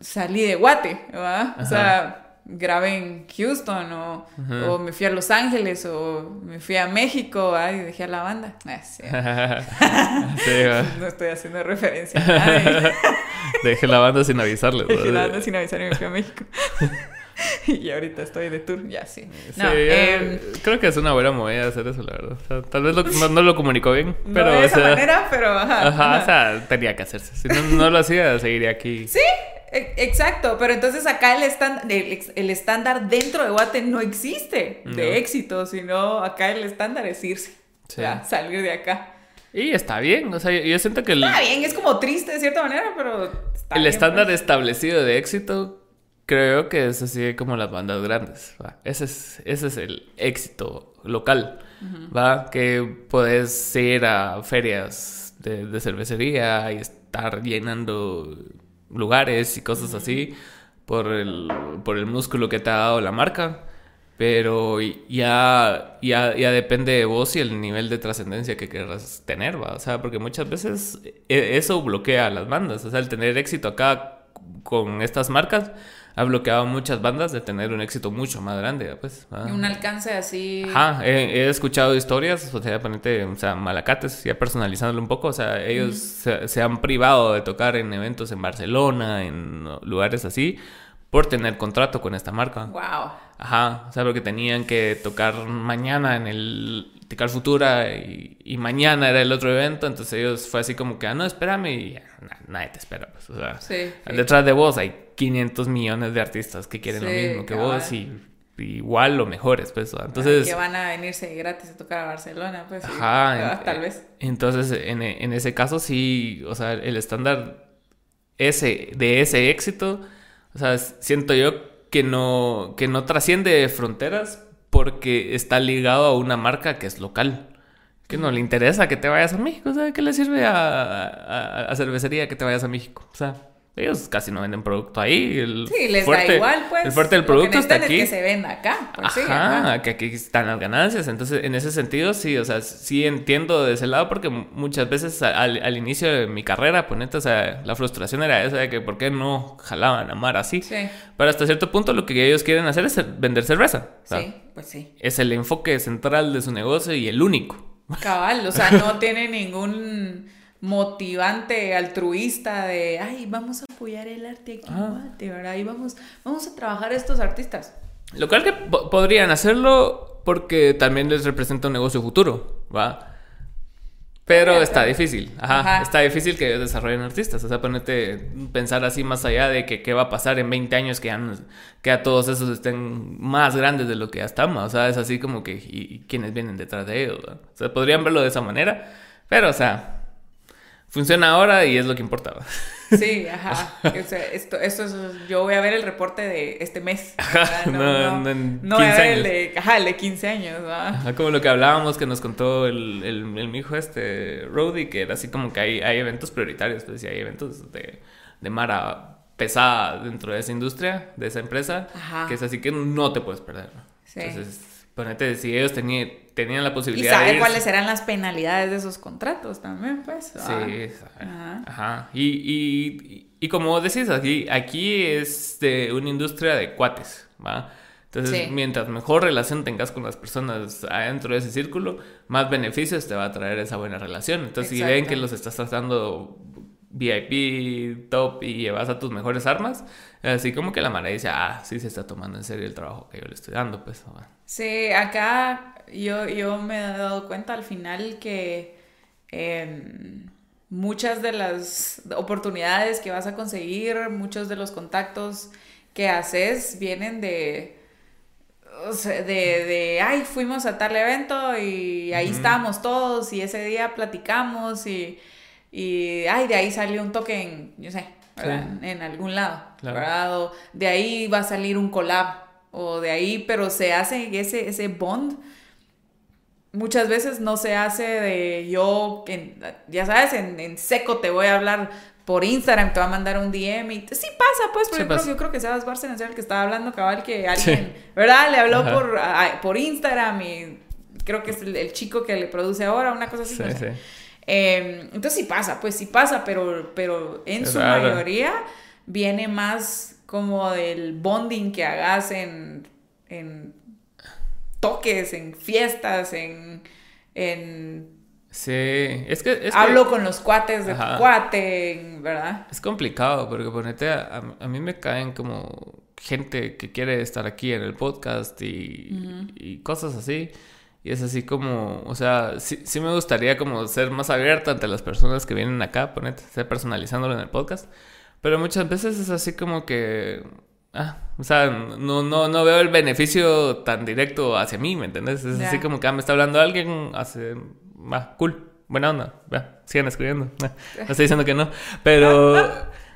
salí de Guate, ¿verdad? O sea grabé en Houston o, o, me fui a Los Ángeles o me fui a México y dejé a la banda. Ah, no estoy haciendo referencia a nadie.
dejé la banda sin avisarle.
Dejé la banda sin avisar y me fui a México. y ahorita estoy de tour, ya sí. No, em,
creo que es una buena movida hacer eso, la verdad. tal vez no, lo comunicó bien, pero...
de esa manera, pero
ajá, ajá. o sea, tenía que hacerse. Si no, no lo hacía, seguiría aquí.
Sí, exacto, pero entonces acá el, estándar, el, estándar dentro de Guate no existe de éxito, sino acá el estándar es irse, salir de acá.
Y está bien, o sea, yo siento que...
está bien, es como triste de cierta manera, pero...
el estándar pues. establecido de éxito creo que es así como las bandas grandes, Ese es, ese es el éxito local, ¿va? Que puedes ir a ferias de, de cervecería y estar llenando lugares y cosas así por el, por el músculo que te ha dado la marca. Pero ya, ya, ya depende de vos y el nivel de trascendencia que querrás tener, ¿va? O sea, porque muchas veces e, eso bloquea a las bandas. O sea, el tener éxito acá con estas marcas ha bloqueado a muchas bandas de tener un éxito mucho más grande, pues.
Un alcance así.
Ajá, he, escuchado historias, o sea, ponete, o sea, malacates, ya personalizándolo un poco, o sea, ellos se, han privado de tocar en eventos en Barcelona, en lugares así, por tener contrato con esta marca.
Wow.
Ajá, o sea, porque tenían que tocar mañana en el Ticar Futura y, mañana era el otro evento, entonces ellos fue así como que, ah, no, espérame y nadie te espera, pues, o sea, sí, detrás de vos hay 500 millones de artistas que quieren lo mismo que vos y igual lo mejores, pues. Entonces...
Que van a venirse gratis a tocar a Barcelona, pues. Ajá. tal vez.
Entonces, en, en, ese caso sí, o sea, el estándar ese, de ese éxito, o sea, siento yo que no, que no trasciende fronteras porque está ligado a una marca que es local. Que no le interesa que te vayas a México, o sea, ¿qué le sirve a, a, a cervecería que te vayas a México? O sea, ellos casi no venden producto ahí. El
Sí, les
fuerte,
da igual, pues.
El fuerte del producto está aquí.
Es que se venda acá. pues sí,
Ajá,
ajá.
que aquí están las ganancias. Entonces, en ese sentido, sí, o sea, sí entiendo de ese lado porque muchas veces al, al inicio de mi carrera, ponete, o sea, la frustración era esa de que por qué no jalaban a Mar así.
Sí,
Pero hasta cierto punto lo que ellos quieren hacer es vender cerveza.
sí, pues sí.
Es el enfoque central de su negocio y el único.
Cabal, o sea, no tiene ningún motivante altruista de, ay, vamos a apoyar el arte aquí, en
Ah.
Guate", ¿verdad? Y vamos, vamos a trabajar estos artistas.
Lo cual que po- podrían hacerlo porque también les representa un negocio futuro, ¿va? Pero está difícil, ajá,
Ajá.
está difícil que desarrollen artistas, o sea, ponete pensar así más allá de que qué va a pasar en 20 años que ya, no- que ya todos esos estén más grandes de lo que ya estamos, o sea, es así como que, ¿y, y quiénes vienen detrás de ellos? ¿va? O sea, podrían verlo de esa manera, pero, o sea, funciona ahora y es lo que importa, ¿va?
Sí, ajá. O sea, esto, esto es, yo voy a ver el reporte de este mes. ¿verdad?
no, no en
no voy a
15
ver el
años.
de, ajá, el de 15 años.
Ajá, como lo que hablábamos que nos contó el, el, el mi hijo este, Rody, que era así como que hay, hay eventos prioritarios, pues sí, hay eventos de, de Mara pesada dentro de esa industria, de esa empresa,
Ajá.
que es así que no te puedes perder.
Sí.
Entonces, ponete, si ellos tenían, tenían la
Y
posibilidad de
sabe
irse-
cuáles serán las penalidades de esos contratos también, pues.
Sí, sabe.
Ajá.
Ajá. Y, y, y como decís, aquí, aquí es de una industria de cuates, ¿va? Entonces,
Sí.
mientras mejor relación tengas con las personas adentro de ese círculo, más beneficios te va a traer esa buena relación. Entonces, si ven
Exacto.
que los estás tratando VIP, top y llevas a tus mejores armas, así como que la mara dice, ah, sí se está tomando en serio el trabajo que yo le estoy dando, pues.
Sí, acá yo, yo me he dado cuenta al final que em, muchas de las oportunidades que vas a conseguir, muchos de los contactos que haces vienen de, o sea, de, de, ay, fuimos a tal evento y ahí
Ujú.
estábamos todos y ese día platicamos y, y ay, de ahí salió un toque en, yo sé, en algún lado,
Claro.
de ahí va a salir un collab o de ahí, pero se hace ese, ese bond. Muchas veces no se hace de yo, en- ya sabes, en, en seco te voy a hablar por Instagram, te va a mandar un DM y sí pasa, pues, por
Sí
ejemplo,
pasa.
yo creo que Sebas Bárcenas era el que estaba hablando, cabal, que alguien, ¿verdad? Le habló
Ajá.
por, a- por Instagram y creo que es el, el chico que le produce ahora, una cosa así.
Sí,
no sé.
sí.
Eh, entonces sí pasa, pues sí pasa, pero, pero en
Es
su
raro.
mayoría viene más como del bonding que hagas en, en toques, en fiestas, en... en
Sí, es que... Es que-
hablo con los cuates de tu cuate, ¿verdad?
Es complicado porque ponete, a, a mí me caen como gente que quiere estar aquí en el podcast y, y cosas así. Y es así como, o sea, sí, sí me gustaría como ser más abierta ante las personas que vienen acá, ponete, ser personalizándolo en el podcast. Pero muchas veces es así como que, ah, o sea, no, no, no veo el beneficio tan directo hacia mí, ¿me entiendes? Es así como que ah, me está hablando alguien, hace, ah, cool, buena onda, va, sigan escribiendo. Ah, No estoy diciendo que no, pero...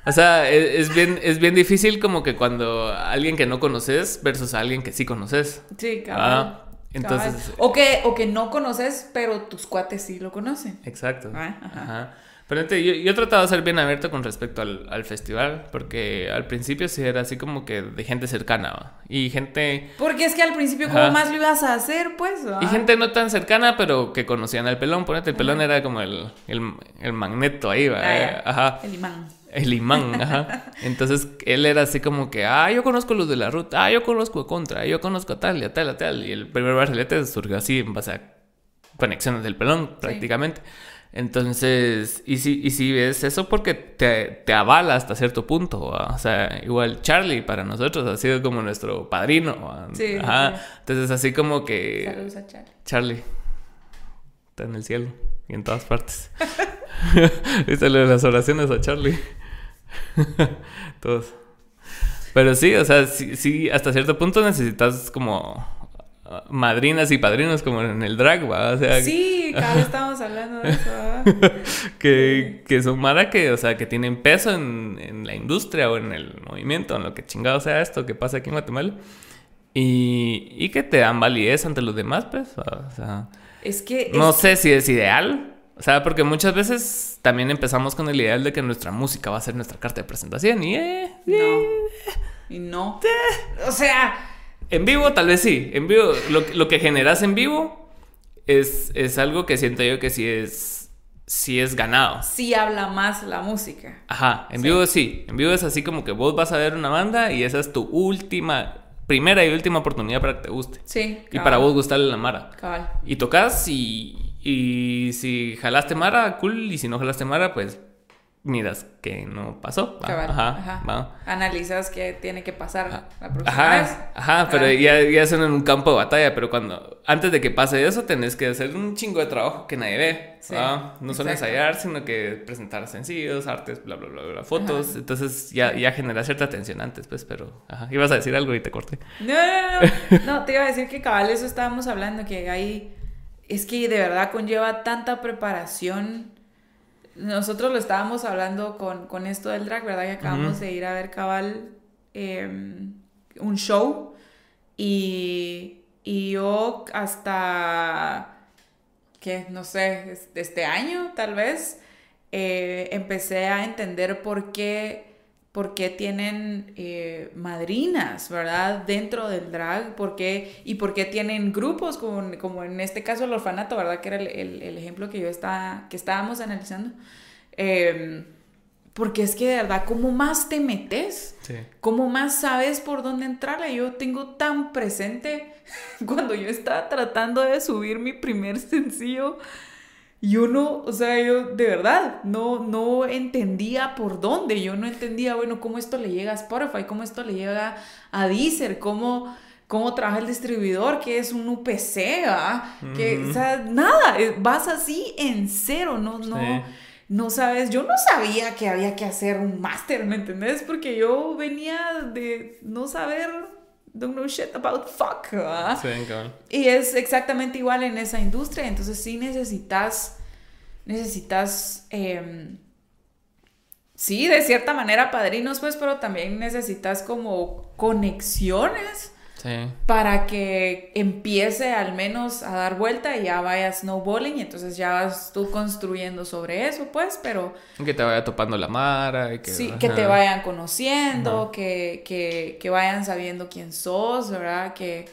O sea, es, es bien, es bien difícil como que cuando alguien que no conoces versus alguien que sí conoces.
Sí.
Ah,
cabal.
entonces...
O que, o que no conoces, pero tus cuates sí lo conocen.
Exacto.
Ah, ajá.
Ajá. Pero ente- yo, yo he tratado de ser bien abierto con respecto al, al festival, porque al principio sí era así como que de gente cercana, ¿va? y gente
Porque es que al principio, ¿cómo
Ajá.
más lo ibas a hacer, pues?
y
¿verdad?
gente no tan cercana, pero que conocían al pelón, ponete, el pelón era como el, el, el magneto ahí, ¿va?
Ah.
Ajá.
El imán.
El imán, ajá. Entonces él era así como que, ah, yo conozco los de la ruta, ah, yo conozco a Contra, yo conozco a tal y a tal y a tal. Y el primer barcelete surgió así en base a conexiones del pelón, prácticamente. Entonces, y si, y si ves eso porque te, te avala hasta cierto punto, ¿va? o sea, igual Charlie para nosotros ha sido como nuestro padrino.
Sí,
Ajá.
sí.
Entonces así como que
Saludos a Charlie.
Charlie está en el cielo y en todas partes. Viste lo de las oraciones a Charlie. Todos. Pero sí, o sea, sí, sí, hasta cierto punto necesitas como madrinas y padrinos como en el drag, ¿va? O sea,
Sí, cada vez estamos hablando de eso.
que, que son mara que, o sea, que tienen peso en, en la industria o en el movimiento, en lo que chingado sea esto que pasa aquí en Guatemala. Y, y que te dan validez ante los demás, pues. O sea,
Es que.
no
es-
sé si es ideal. O sea, porque muchas veces también empezamos con el ideal de que nuestra música va a ser nuestra carta de presentación y... Eh,
No.
eh,
Y no. O sea,
En vivo tal vez sí. En vivo, lo, lo que generas en vivo es, es algo que siento yo que sí es, sí es ganado.
sí habla más la música.
Ajá, en
Sí.
vivo sí. En vivo es así como que vos vas a ver una banda y esa es tu última, primera y última oportunidad para que te guste.
Sí.
Y para vos gustarle la Mara.
Cabal.
Y tocas y, y si jalaste Mara, cool. Y si no jalaste Mara, pues miras que no pasó. va.
Cabal.
Ajá,
Ajá.
va.
Analizas qué tiene que pasar la próxima
Ajá,
vez.
ajá, pero
Ah.
ya, ya son en un campo de batalla, pero cuando, antes de que pase eso, tenés que hacer un chingo de trabajo que nadie ve,
Sí.
No solo ensayar, sino que presentar sencillos, artes, bla, bla, bla, bla, fotos, entonces ya, ya genera cierta tensión antes, pues, pero, ajá, ibas a decir algo y te corté.
No, no, no. No, te iba a decir que cabal, eso estábamos hablando, que hay. Es que de verdad conlleva tanta preparación. Nosotros lo estábamos hablando con, con esto del drag, ¿verdad? Que acabamos de ir a ver cabal eh, un show. Y, y yo hasta. que no sé, es- este año tal vez. eh, empecé a entender por qué por qué tienen eh, madrinas, ¿verdad? Dentro del drag, por qué, y por qué tienen grupos, como, como en este caso el orfanato, ¿verdad? Que era el, el- el ejemplo que yo estaba, que estábamos analizando. Eh, porque es que de verdad, ¿cómo más te metes?
Sí.
¿Cómo más sabes por dónde entrarle? Yo tengo tan presente cuando yo estaba tratando de subir mi primer sencillo. Yo no, o sea, yo de verdad no, no entendía por dónde. Yo no entendía, bueno, cómo esto le llega a Spotify, cómo esto le llega a Deezer, cómo, cómo trabaja el distribuidor, que es un UPC. Que, o sea, nada, eh, vas así en cero, no, no.
Sí.
No sabes, yo no sabía que había que hacer un máster, ¿me entendés? Porque yo venía de no saber, don't know shit about fuck.
Sí.
Y es exactamente igual en esa industria, entonces sí necesitas, necesitas, em, sí, de cierta manera padrinos, pues, pero también necesitas como conexiones
Sí.
para que empiece al menos a dar vuelta y ya vaya snowballing y entonces ya vas tú construyendo sobre eso, pues, pero
Que te vaya topando la Mara y que...
sí, que te vayan conociendo, que, que, que vayan sabiendo quién sos, ¿verdad? Que,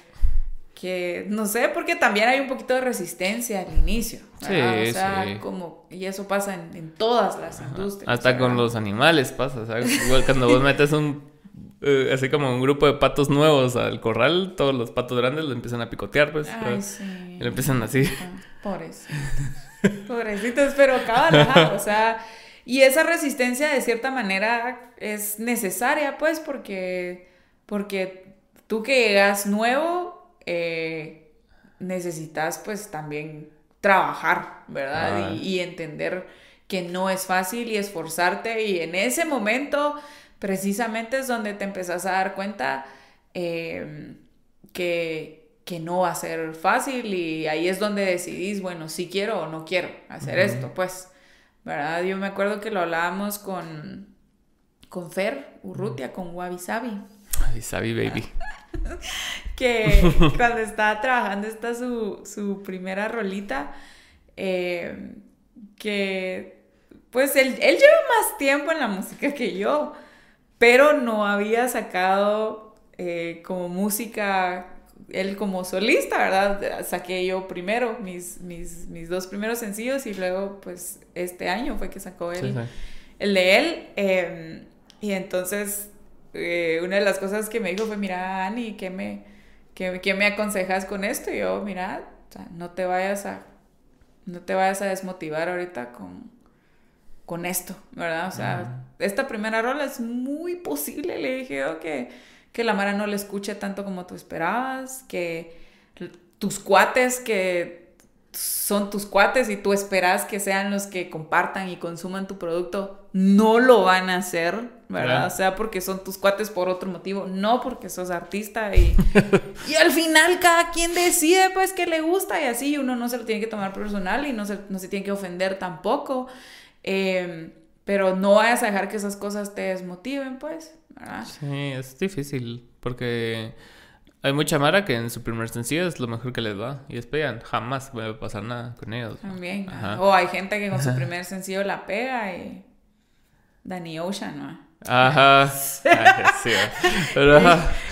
que, no sé, porque también hay un poquito de resistencia al inicio, ¿verdad?
Sí,
o sea,
sí.
como, y eso pasa en, en todas las industrias.
Hasta con los animales pasa, ¿sabes? Igual cuando vos metes un... eh, así como un grupo de patos nuevos al corral, todos los patos grandes lo empiezan a picotear, pues.
Ay, sí.
y lo empiezan así.
Pobrecitos. Pobrecitos, pero cabal, o sea, y esa resistencia de cierta manera es necesaria, pues, porque, porque tú que llegas nuevo, eh, necesitas pues también trabajar, ¿verdad?
Ah.
Y, y entender que no es fácil y esforzarte y en ese momento precisamente es donde te empezás a dar cuenta eh, que, que no va a ser fácil y ahí es donde decidís, bueno, si quiero o no quiero hacer esto, pues, ¿verdad? Yo me acuerdo que lo hablábamos con, con Fer Urrutia, con Wabi Sabi,
Ay, Sabi Baby.
que cuando estaba trabajando esta su, su primera rolita, eh, que pues él, él lleva más tiempo en la música que yo, pero no había sacado eh, como música, él como solista, ¿verdad? Saqué yo primero mis, mis, mis dos primeros sencillos y luego pues este año fue que sacó él
Sí, sí.
el de él. eh, y entonces, eh, una de las cosas que me dijo fue, mira, Ani, ¿qué me, qué, qué me aconsejas con esto? Y yo, mira, o sea, no te vayas a, no te vayas a desmotivar ahorita con, con esto, ¿verdad? O sea, esta primera rola es muy posible, le dije yo, que, que la Mara no le escuche tanto como tú esperabas, que tus cuates que son tus cuates y tú esperas que sean los que compartan y consuman tu producto, no lo van a hacer, ¿verdad? O sea, porque son tus cuates por otro motivo, no porque sos artista y, y al final cada quien decide pues que le gusta y así uno no se lo tiene que tomar personal y no se, no se tiene que ofender tampoco, Eh, pero no vayas a dejar que esas cosas te desmotiven pues, ¿verdad?
Sí, es difícil porque Hay mucha Mara que en su primer sencillo es lo mejor que les va y despegan. Jamás puede pasar nada con ellos.
También. O hay gente que con su primer sencillo la pega y. Danny Ocean, ¿no?
Ajá. sí, pero,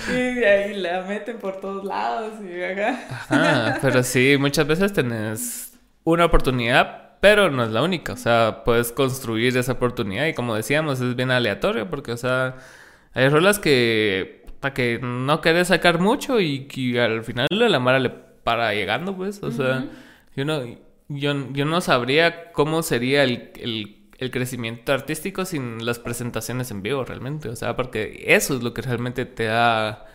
Y, ahí la meten por todos lados y acá.
Ajá, pero sí, muchas veces tenés una oportunidad, pero no es la única. O sea, puedes construir esa oportunidad y como decíamos, es bien aleatorio porque, o sea, hay rolas que para que no querés sacar mucho y que al final la mara le para llegando, pues. O sea, yo no, yo, yo no sabría cómo sería el, el el crecimiento artístico sin las presentaciones en vivo realmente. O sea, porque eso es lo que realmente te da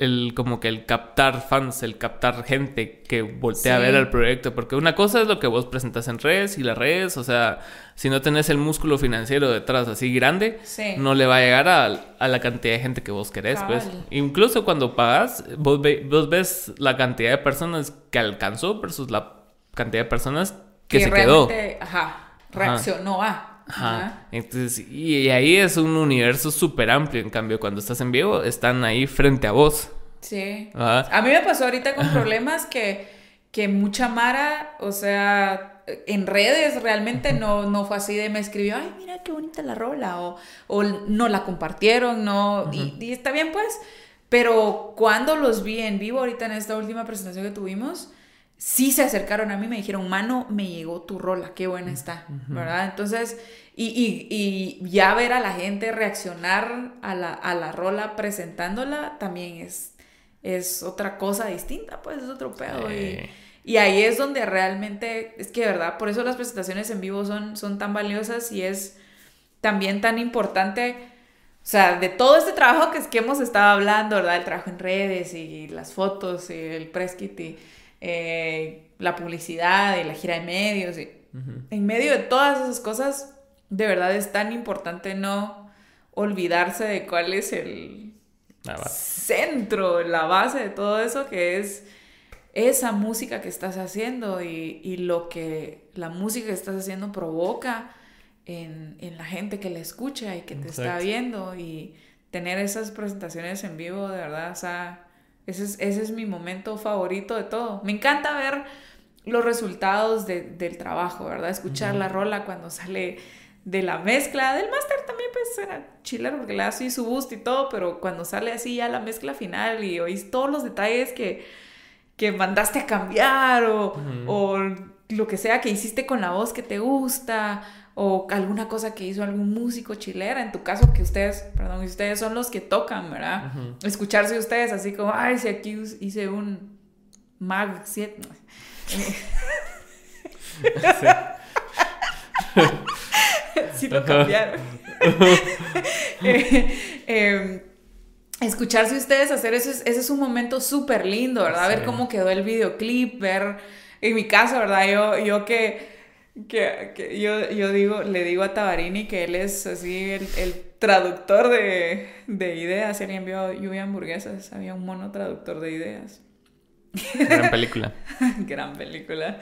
el, como que el captar fans, el captar gente que voltea a ver el proyecto. Porque una cosa es lo que vos presentas en redes y las redes, o sea, si no tenés el músculo financiero detrás así grande, no le va a llegar a, la cantidad de gente que vos querés, pues. Incluso cuando pagas, vos, vos ves la cantidad de personas que alcanzó versus la cantidad de personas que, se quedó.
Ajá, reaccionó a.
Ajá. Entonces, y, ahí es un universo súper amplio. En cambio, cuando estás en vivo, están ahí frente a vos.
Sí. A mí me pasó ahorita con problemas que, que mucha Mara, o sea, en redes realmente no, no fue así de me escribió, ay, mira qué bonita la rola, o, o no la compartieron, no, y, y, está bien pues, pero cuando los vi en vivo ahorita en esta última presentación que tuvimos, sí se acercaron a mí, me dijeron, mano, me llegó tu rola, qué buena está, ¿verdad? Entonces, y, y, ya ver a la gente reaccionar a la, a la rola presentándola también es, es otra cosa distinta, pues es otro pedo. Y, y, ahí es donde realmente, es que, ¿verdad? Por eso las presentaciones en vivo son, son tan valiosas y es también tan importante. O sea, de todo este trabajo que, es que hemos estado hablando, ¿verdad? El trabajo en redes y las fotos y el press kit y eh, la publicidad y la gira de medios. Y En medio de todas esas cosas, de verdad es tan importante no olvidarse de cuál es el centro, la base de todo eso, que es esa música que estás haciendo y, lo que la música que estás haciendo provoca en, la gente que la escucha y que te está viendo y tener esas presentaciones en vivo, de verdad, o sea, ese es, mi momento favorito de todo. Me encanta ver los resultados del trabajo, ¿verdad? Escuchar la rola cuando sale de la mezcla. Del máster también pues era chiller porque le así su boost y todo, pero cuando sale así ya la mezcla final y oís todos los detalles que, que mandaste a cambiar o, o lo que sea que hiciste con la voz que te gusta o alguna cosa que hizo algún músico chilera, en tu caso que ustedes, perdón, ustedes son los que tocan, ¿verdad? Escucharse ustedes así como, ay, si aquí hice un Mag 7. sí. lo cambiaron. Eh, em, escucharse ustedes hacer eso, ese es un momento súper lindo, ¿verdad? Ver cómo quedó el videoclip, ver, en mi caso, ¿verdad? Yo, yo que que, yo, yo, digo, le digo a Tabarini que él es así el, traductor de, ideas. Él envió lluvia hamburguesas. Había un mono traductor de ideas.
Gran película.
Gran película.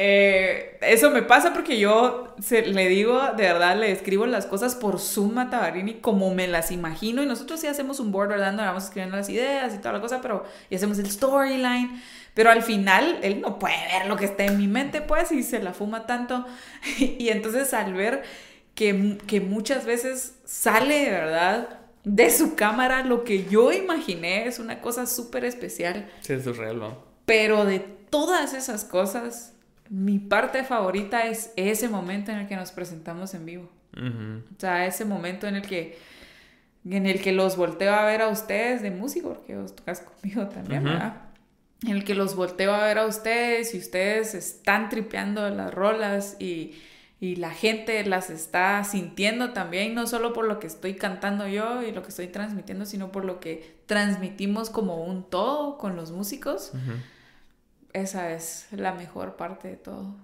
Eh, eso me pasa porque yo le digo, de verdad, le escribo las cosas por Zoom a Tabarini como me las imagino. Y nosotros sí hacemos un board, ¿verdad? Nos vamos escribiendo las ideas y toda la cosa, pero y hacemos el storyline. Pero al final él no puede ver lo que está en mi mente, pues, y se la fuma tanto. y entonces al ver que, que muchas veces sale, ¿verdad? De su cámara lo que yo imaginé es una cosa súper especial.
Sí, es surreal.
Pero de todas esas cosas, mi parte favorita es ese momento en el que nos presentamos en vivo. O sea, ese momento en el que en el que los volteo a ver a ustedes de músico, porque vos tocas conmigo también, ¿verdad? en el que los volteo a ver a ustedes y ustedes están tripeando las rolas y, la gente las está sintiendo también, no solo por lo que estoy cantando yo y lo que estoy transmitiendo, sino por lo que transmitimos como un todo con los músicos. Esa es la mejor parte de todo.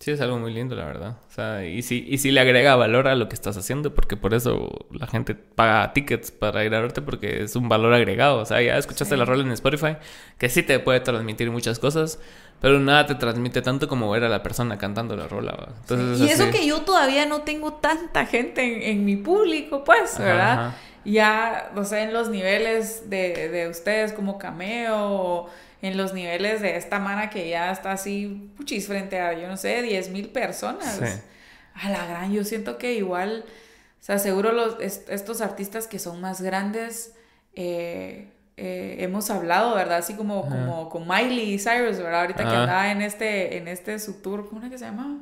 Sí, es algo muy lindo, la verdad. O sea, y sí, y sí le agrega valor a lo que estás haciendo, porque por eso la gente paga tickets para ir a verte, porque es un valor agregado. O sea, ya escuchaste la rola en Spotify, que sí te puede transmitir muchas cosas, pero nada te transmite tanto como ver a la persona cantando la rola.
Entonces, y eso que yo todavía no tengo tanta gente en, mi público, pues, ¿verdad? Ya, o sea, en los niveles de, de ustedes como cameo o en los niveles de esta mana que ya está así, puchis, frente a, yo no sé, 10 mil personas. A la gran, yo siento que igual, o sea, seguro los, estos artistas que son más grandes, eh, eh, hemos hablado, ¿verdad? Así como, como con Miley Cyrus, ¿verdad? Ahorita que andaba en este, en este su tour, ¿cómo era que se llamaba?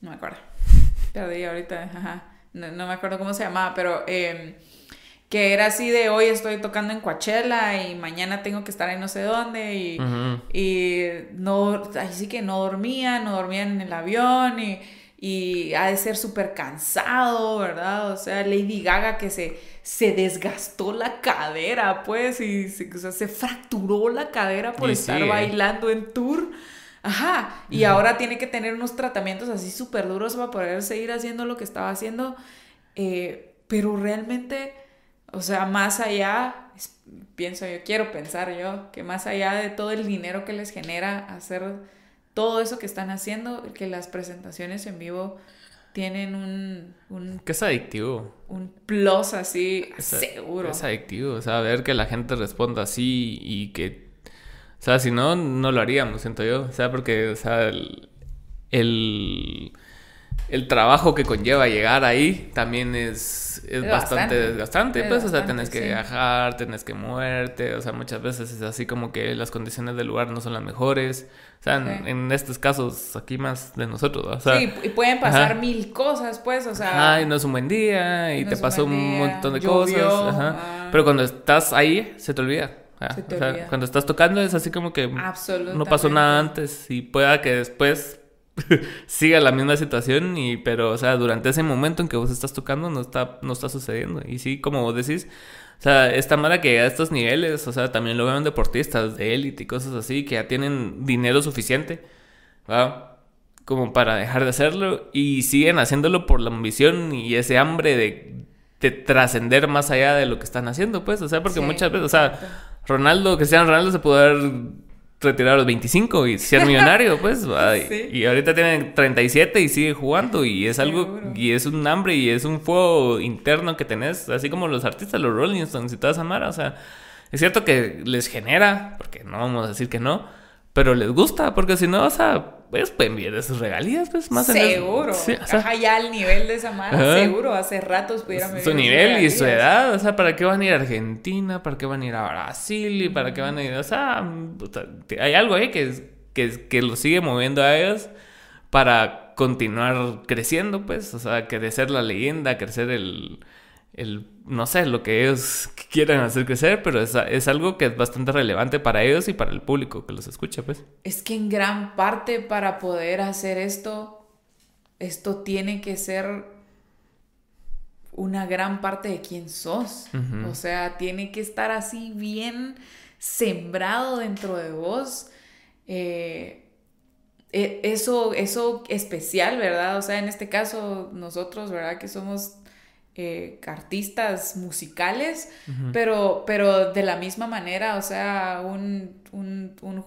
No me acuerdo. Perdí ahorita, ajá. No, me acuerdo cómo se llamaba, pero... Eh, que era así de hoy estoy tocando en Coachella y mañana tengo que estar en no sé dónde y, y no, así que no dormía, no dormía en el avión y, y ha de ser súper cansado, ¿verdad? O sea, Lady Gaga que se, se desgastó la cadera, pues, y se, o sea, se fracturó la cadera por estar bailando en tour. Ajá, y ahora tiene que tener unos tratamientos así súper duros para poder seguir haciendo lo que estaba haciendo. Eh, pero realmente o sea, más allá, pienso yo, quiero pensar yo, que más allá de todo el dinero que les genera hacer todo eso que están haciendo, que las presentaciones en vivo tienen un... un
que es adictivo.
Un plus así, seguro.
Es adictivo, o sea, ver que la gente responda así y que... O sea, si no, no lo haríamos, siento yo. O sea, porque, o sea, el, el el trabajo que conlleva llegar ahí también es, es, bastante, desgastante, pues, o sea, tenés que viajar, tenés que moverte, o sea, muchas veces es así como que las condiciones del lugar no son las mejores, o sea, en, estos casos aquí más de nosotros, o sea,
sí, y pueden pasar mil cosas, pues, o sea,
ay, no es un buen día y te pasó un, montón de cosas, ajá. Ah. pero cuando estás ahí se te olvida. Se te olvida. cuando estás tocando es así como que no pasó nada antes y pueda que después siga la misma situación y pero o sea durante ese momento en que vos estás tocando no está no está sucediendo. Y sí como vos decís o sea esta mala que a estos niveles o sea también lo veo en deportistas de élite y cosas así que ya tienen dinero suficiente como para dejar de hacerlo y siguen haciéndolo por la ambición y ese hambre de, de trascender más allá de lo que están haciendo pues o sea porque muchas veces o sea Ronaldo Cristiano Ronaldo se puede haber retirar a los 25 y ser millonario, pues. Y ahorita tiene 37 y sigue jugando y es algo, y es un hambre y es un fuego interno que tenés, así como los artistas, los Rolling Stones y toda esa mara, o sea, es cierto que les genera, porque no vamos a decir que no, pero les gusta, porque si no, o sea, pues pueden vivir de sus regalías, pues más
Seguro. Sí, o sea, ya al nivel de esa mara, seguro, hace ratos pudieran
vivir. Su nivel y su edad, o sea, ¿para qué van a ir a Argentina? ¿Para qué van a ir a Brasil? ¿Y para qué van a ir? O sea, hay algo ahí que, que, que los sigue moviendo a ellos para continuar creciendo, pues, o sea, ser la leyenda, crecer el el, no sé, lo que ellos quieran hacer crecer, pero es, es, algo que es bastante relevante para ellos y para el público que los escucha, pues.
Es que en gran parte para poder hacer esto, esto tiene que ser una gran parte de quién sos. O sea, tiene que estar así bien sembrado dentro de vos. Eh, e, eso, eso especial, ¿verdad? O sea, en este caso, nosotros, ¿verdad? Que somos eh, artistas musicales, pero, pero de la misma manera, o sea, un, un,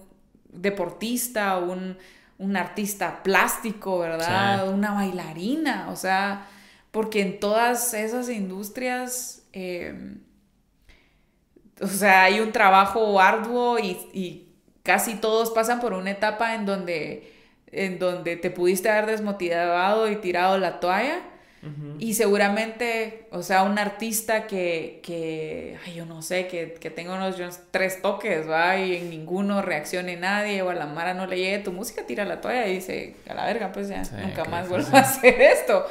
deportista, un, un, artista plástico, ¿verdad? Una bailarina, o sea, porque en todas esas industrias, em, o sea, hay un trabajo arduo y, y, casi todos pasan por una etapa en donde, en donde te pudiste haber desmotivado y tirado la toalla y seguramente, o sea, un artista que, que ay, yo no sé, que, que tenga unos tres toques, ¿va? Y en ninguno reaccione nadie o a la Mara no le llegue tu música, tira la toalla y dice, a la verga, pues ya, nunca más vuelvo a hacer esto.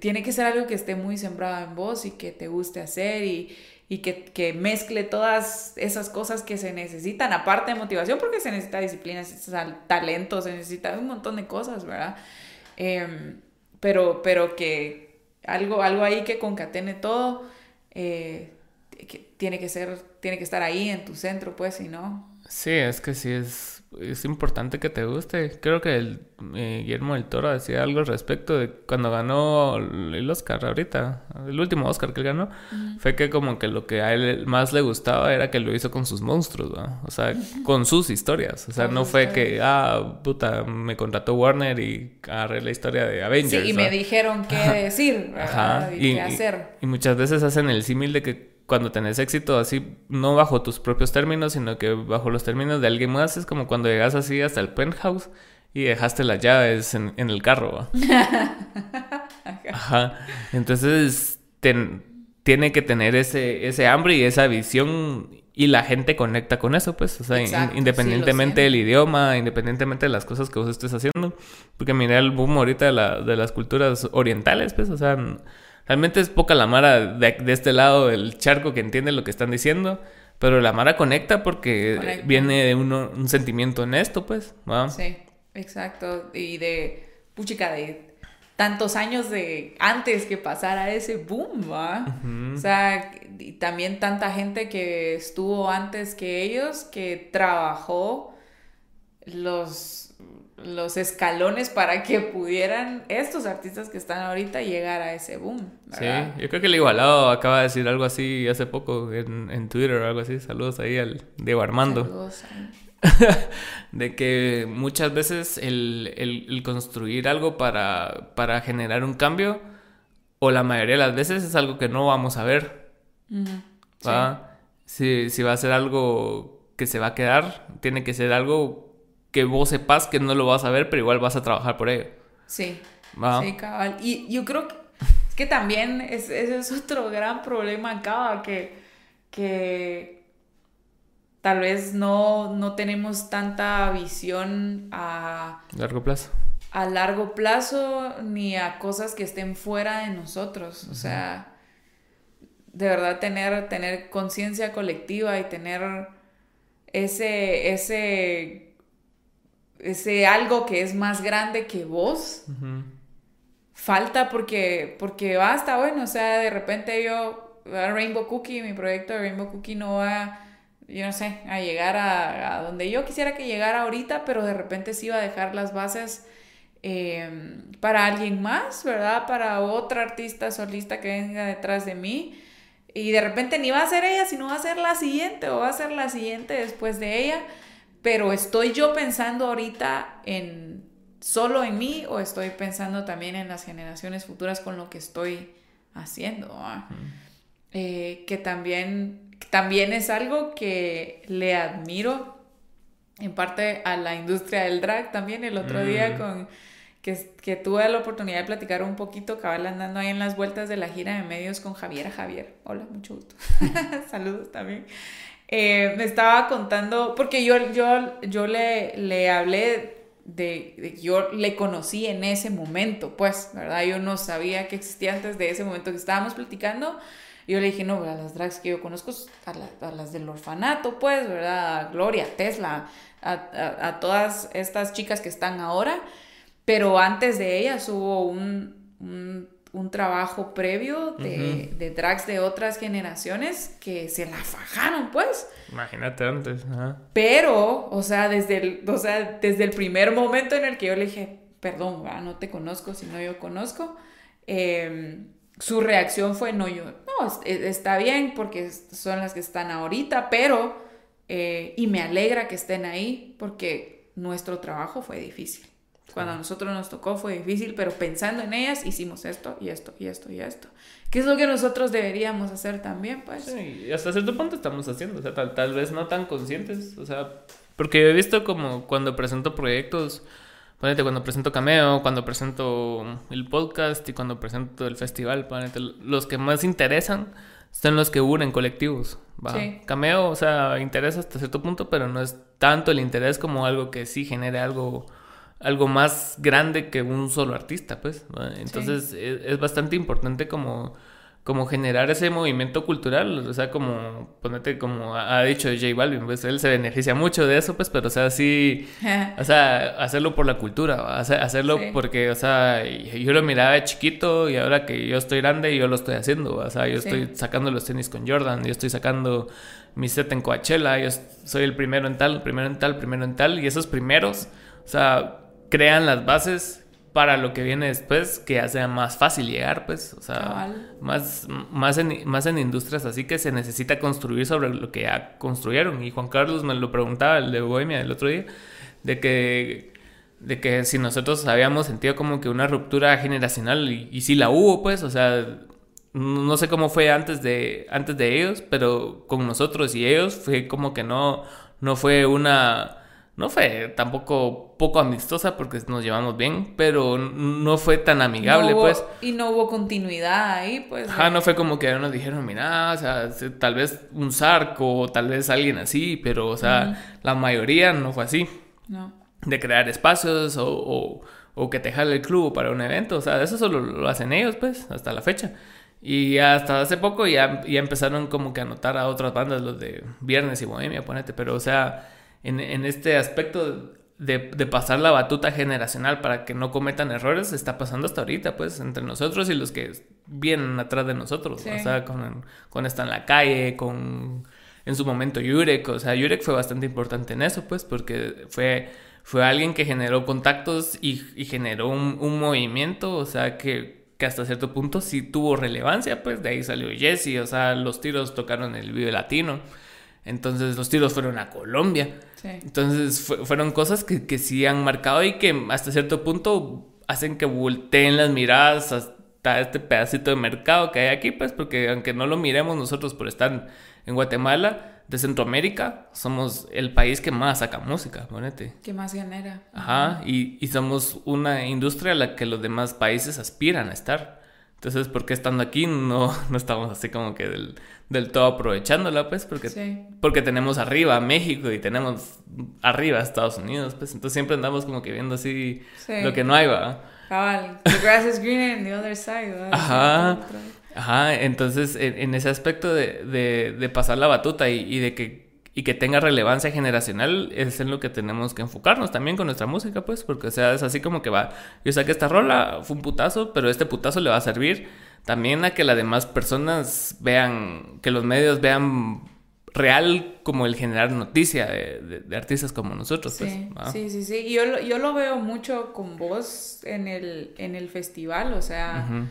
tiene que ser algo que esté muy sembrado en vos y que te guste hacer y, y que, que, mezcle todas esas cosas que se necesitan, aparte de motivación, porque se necesita disciplina, se necesita talento, se necesita un montón de cosas, ¿verdad? Eh, pero, pero que algo, algo ahí que concatene todo, eh, que tiene que ser, tiene que estar ahí en tu centro, pues, si no.
Sí, es que sí es, es importante que te guste. Creo que el, eh, Guillermo del Toro decía algo al respecto de cuando ganó el Oscar ahorita, el último Oscar que él ganó, fue que como que lo que a él más le gustaba era que lo hizo con sus monstruos, ¿no? o sea, con sus historias. O sea, no fue que, ah, puta, me contrató Warner y agarré la historia de Avengers.
Sí, y me dijeron qué decir, Y, qué hacer.
y muchas veces hacen el símil de que cuando tenés éxito así, no bajo tus propios términos, sino que bajo los términos de alguien más, es como cuando llegas así hasta el penthouse y dejaste las llaves en, el carro. Ajá. Entonces, tiene que tener ese, ese hambre y esa visión y la gente conecta con eso, pues, o sea, independientemente del idioma, independientemente de las cosas que vos estés haciendo, porque mira el boom ahorita de, la, de las culturas orientales, pues, o sea, Realmente es poca la Mara de, este lado del charco que entiende lo que están diciendo. Pero la Mara conecta porque viene de un sentimiento honesto, pues.
Sí, exacto. Y de, puchica, de tantos años de antes que pasara ese boom, ¿va? O sea, y también tanta gente que estuvo antes que ellos, que trabajó los los escalones para que pudieran estos artistas que están ahorita llegar a ese boom.
Sí, yo creo que el igualado acaba de decir algo así hace poco en, Twitter o algo así. Saludos ahí al Diego Armando. Saludos. de que muchas veces el, construir algo para, para, generar un cambio, o la mayoría de las veces es algo que no vamos a ver. Si, si va a ser algo que se va a quedar, tiene que ser algo que vos sepas que no lo vas a ver, pero igual vas a trabajar por ello.
Sí. Sí, cabal. Y yo creo que, que también ese es otro gran problema acá, que, que tal vez no, no tenemos tanta visión a...
Largo plazo.
A largo plazo, ni a cosas que estén fuera de nosotros. O sea, de verdad tener, tener conciencia colectiva y tener ese, ese ese algo que es más grande que vos, falta porque, porque basta, bueno, o sea, de repente yo, Rainbow Cookie, mi proyecto de Rainbow Cookie no va, yo no sé, a llegar a, donde yo quisiera que llegara ahorita, pero de repente sí va a dejar las bases em, para alguien más, ¿verdad? Para otra artista solista que venga detrás de mí. Y de repente ni va a ser ella, sino va a ser la siguiente o va a ser la siguiente después de ella pero estoy yo pensando ahorita en solo en mí o estoy pensando también en las generaciones futuras con lo que estoy haciendo. ¿ah? Eh, que también, también es algo que le admiro en parte a la industria del drag también el otro día mm. con que, que, tuve la oportunidad de platicar un poquito, cabal andando ahí en las vueltas de la gira de medios con Javier Javier. Hola, mucho gusto. Saludos también. Eh, me estaba contando, porque yo, yo, yo le, le hablé de, yo le conocí en ese momento, pues, ¿verdad? Yo no sabía que existía antes de ese momento que estábamos platicando. Yo le dije, no, a las drags que yo conozco, a, las del orfanato, pues, ¿verdad? A Gloria, Tesla, a, todas estas chicas que están ahora. Pero antes de ellas hubo un trabajo previo de, de, drags de otras generaciones que se la fajaron, pues.
Imagínate antes.
Pero, o sea, desde el, o sea, desde el primer momento en el que yo le dije, perdón, no te conozco, si no yo conozco, em, su reacción fue, no, yo, no, está bien porque son las que están ahorita, pero, eh, y me alegra que estén ahí porque nuestro trabajo fue difícil. Cuando a nosotros nos tocó fue difícil, pero pensando en ellas hicimos esto y esto y esto y esto. ¿Qué es lo que nosotros deberíamos hacer también, pues?
Sí, y hasta cierto punto estamos haciendo, o sea, tal, tal vez no tan conscientes, o sea, porque he visto como cuando presento proyectos, ponete cuando presento Cameo, cuando presento el podcast y cuando presento el festival, ponete, los que más interesan son los que unen colectivos. ¿va? Cameo, o sea, interesa hasta cierto punto, pero no es tanto el interés como algo que sí genere algo algo más grande que un solo artista, pues. Entonces es, bastante importante como, como generar ese movimiento cultural, o sea, como, ponete como ha dicho J Balvin, pues él se beneficia mucho de eso, pues, pero o sea, sí, o sea, hacerlo por la cultura, hacerlo porque, o sea, yo lo miraba de chiquito y ahora que yo estoy grande, yo lo estoy haciendo, o sea, yo estoy sacando los tenis con Jordan, yo estoy sacando mi set en Coachella, yo soy el primero en tal, primero en tal, primero en tal, y esos primeros, o sea, crean las bases para lo que viene después, que ya sea más fácil llegar, pues, o sea, más, más, en, más en industrias así que se necesita construir sobre lo que ya construyeron. Y Juan Carlos me lo preguntaba, el de Bohemia, el otro día, de que, de que si nosotros habíamos sentido como que una ruptura generacional, y, y sí la hubo, pues, o sea, no sé cómo fue antes de, antes de ellos, pero con nosotros y ellos fue como que no, no fue una no fue tampoco poco amistosa porque nos llevamos bien, pero no fue tan amigable, pues.
Y no hubo continuidad ahí, pues.
Ajá, no fue como que nos dijeron, mira, o sea, tal vez un zarco, o tal vez alguien así, pero, o sea, la mayoría no fue así. No. De crear espacios o, o, que te jale el club para un evento, o sea, eso solo lo hacen ellos, pues, hasta la fecha. Y hasta hace poco ya, ya empezaron como que a notar a otras bandas, los de Viernes y Bohemia, ponete, pero, o sea en, este aspecto de, pasar la batuta generacional para que no cometan errores está pasando hasta ahorita, pues, entre nosotros y los que vienen atrás de nosotros. O sea, con, con Está en la calle, con en su momento Yurek. O sea, Yurek fue bastante importante en eso, pues, porque fue, fue alguien que generó contactos y, generó un, un, movimiento, o sea, que, que, hasta cierto punto sí tuvo relevancia, pues, de ahí salió Jesse, o sea, los tiros tocaron el video latino. Entonces los tiros fueron a Colombia. Entonces fueron cosas que, que sí han marcado y que hasta cierto punto hacen que volteen las miradas hasta este pedacito de mercado que hay aquí, pues porque aunque no lo miremos nosotros por estar en Guatemala, de Centroamérica, somos el país que más saca música, ponete.
Que más genera.
Ajá, y, y somos una industria a la que los demás países aspiran a estar. Entonces, ¿por qué estando aquí no, no estamos así como que del, del todo aprovechándola, pues? Porque, porque tenemos arriba México y tenemos arriba Estados Unidos, pues. Entonces siempre andamos como que viendo así lo que no hay, va.
Cabal, the grass is greener on the other side,
Ajá. Ajá, entonces en, ese aspecto de, de, de, pasar la batuta y, y de que y que tenga relevancia generacional es en lo que tenemos que enfocarnos también con nuestra música, pues, porque o sea, es así como que va, yo sé que esta rola fue un putazo, pero este putazo le va a servir también a que las demás personas vean, que los medios vean real como el generar noticia de, artistas como nosotros. Pues,
sí, sí, sí, Yo, yo lo veo mucho con vos en el, en el festival, o sea,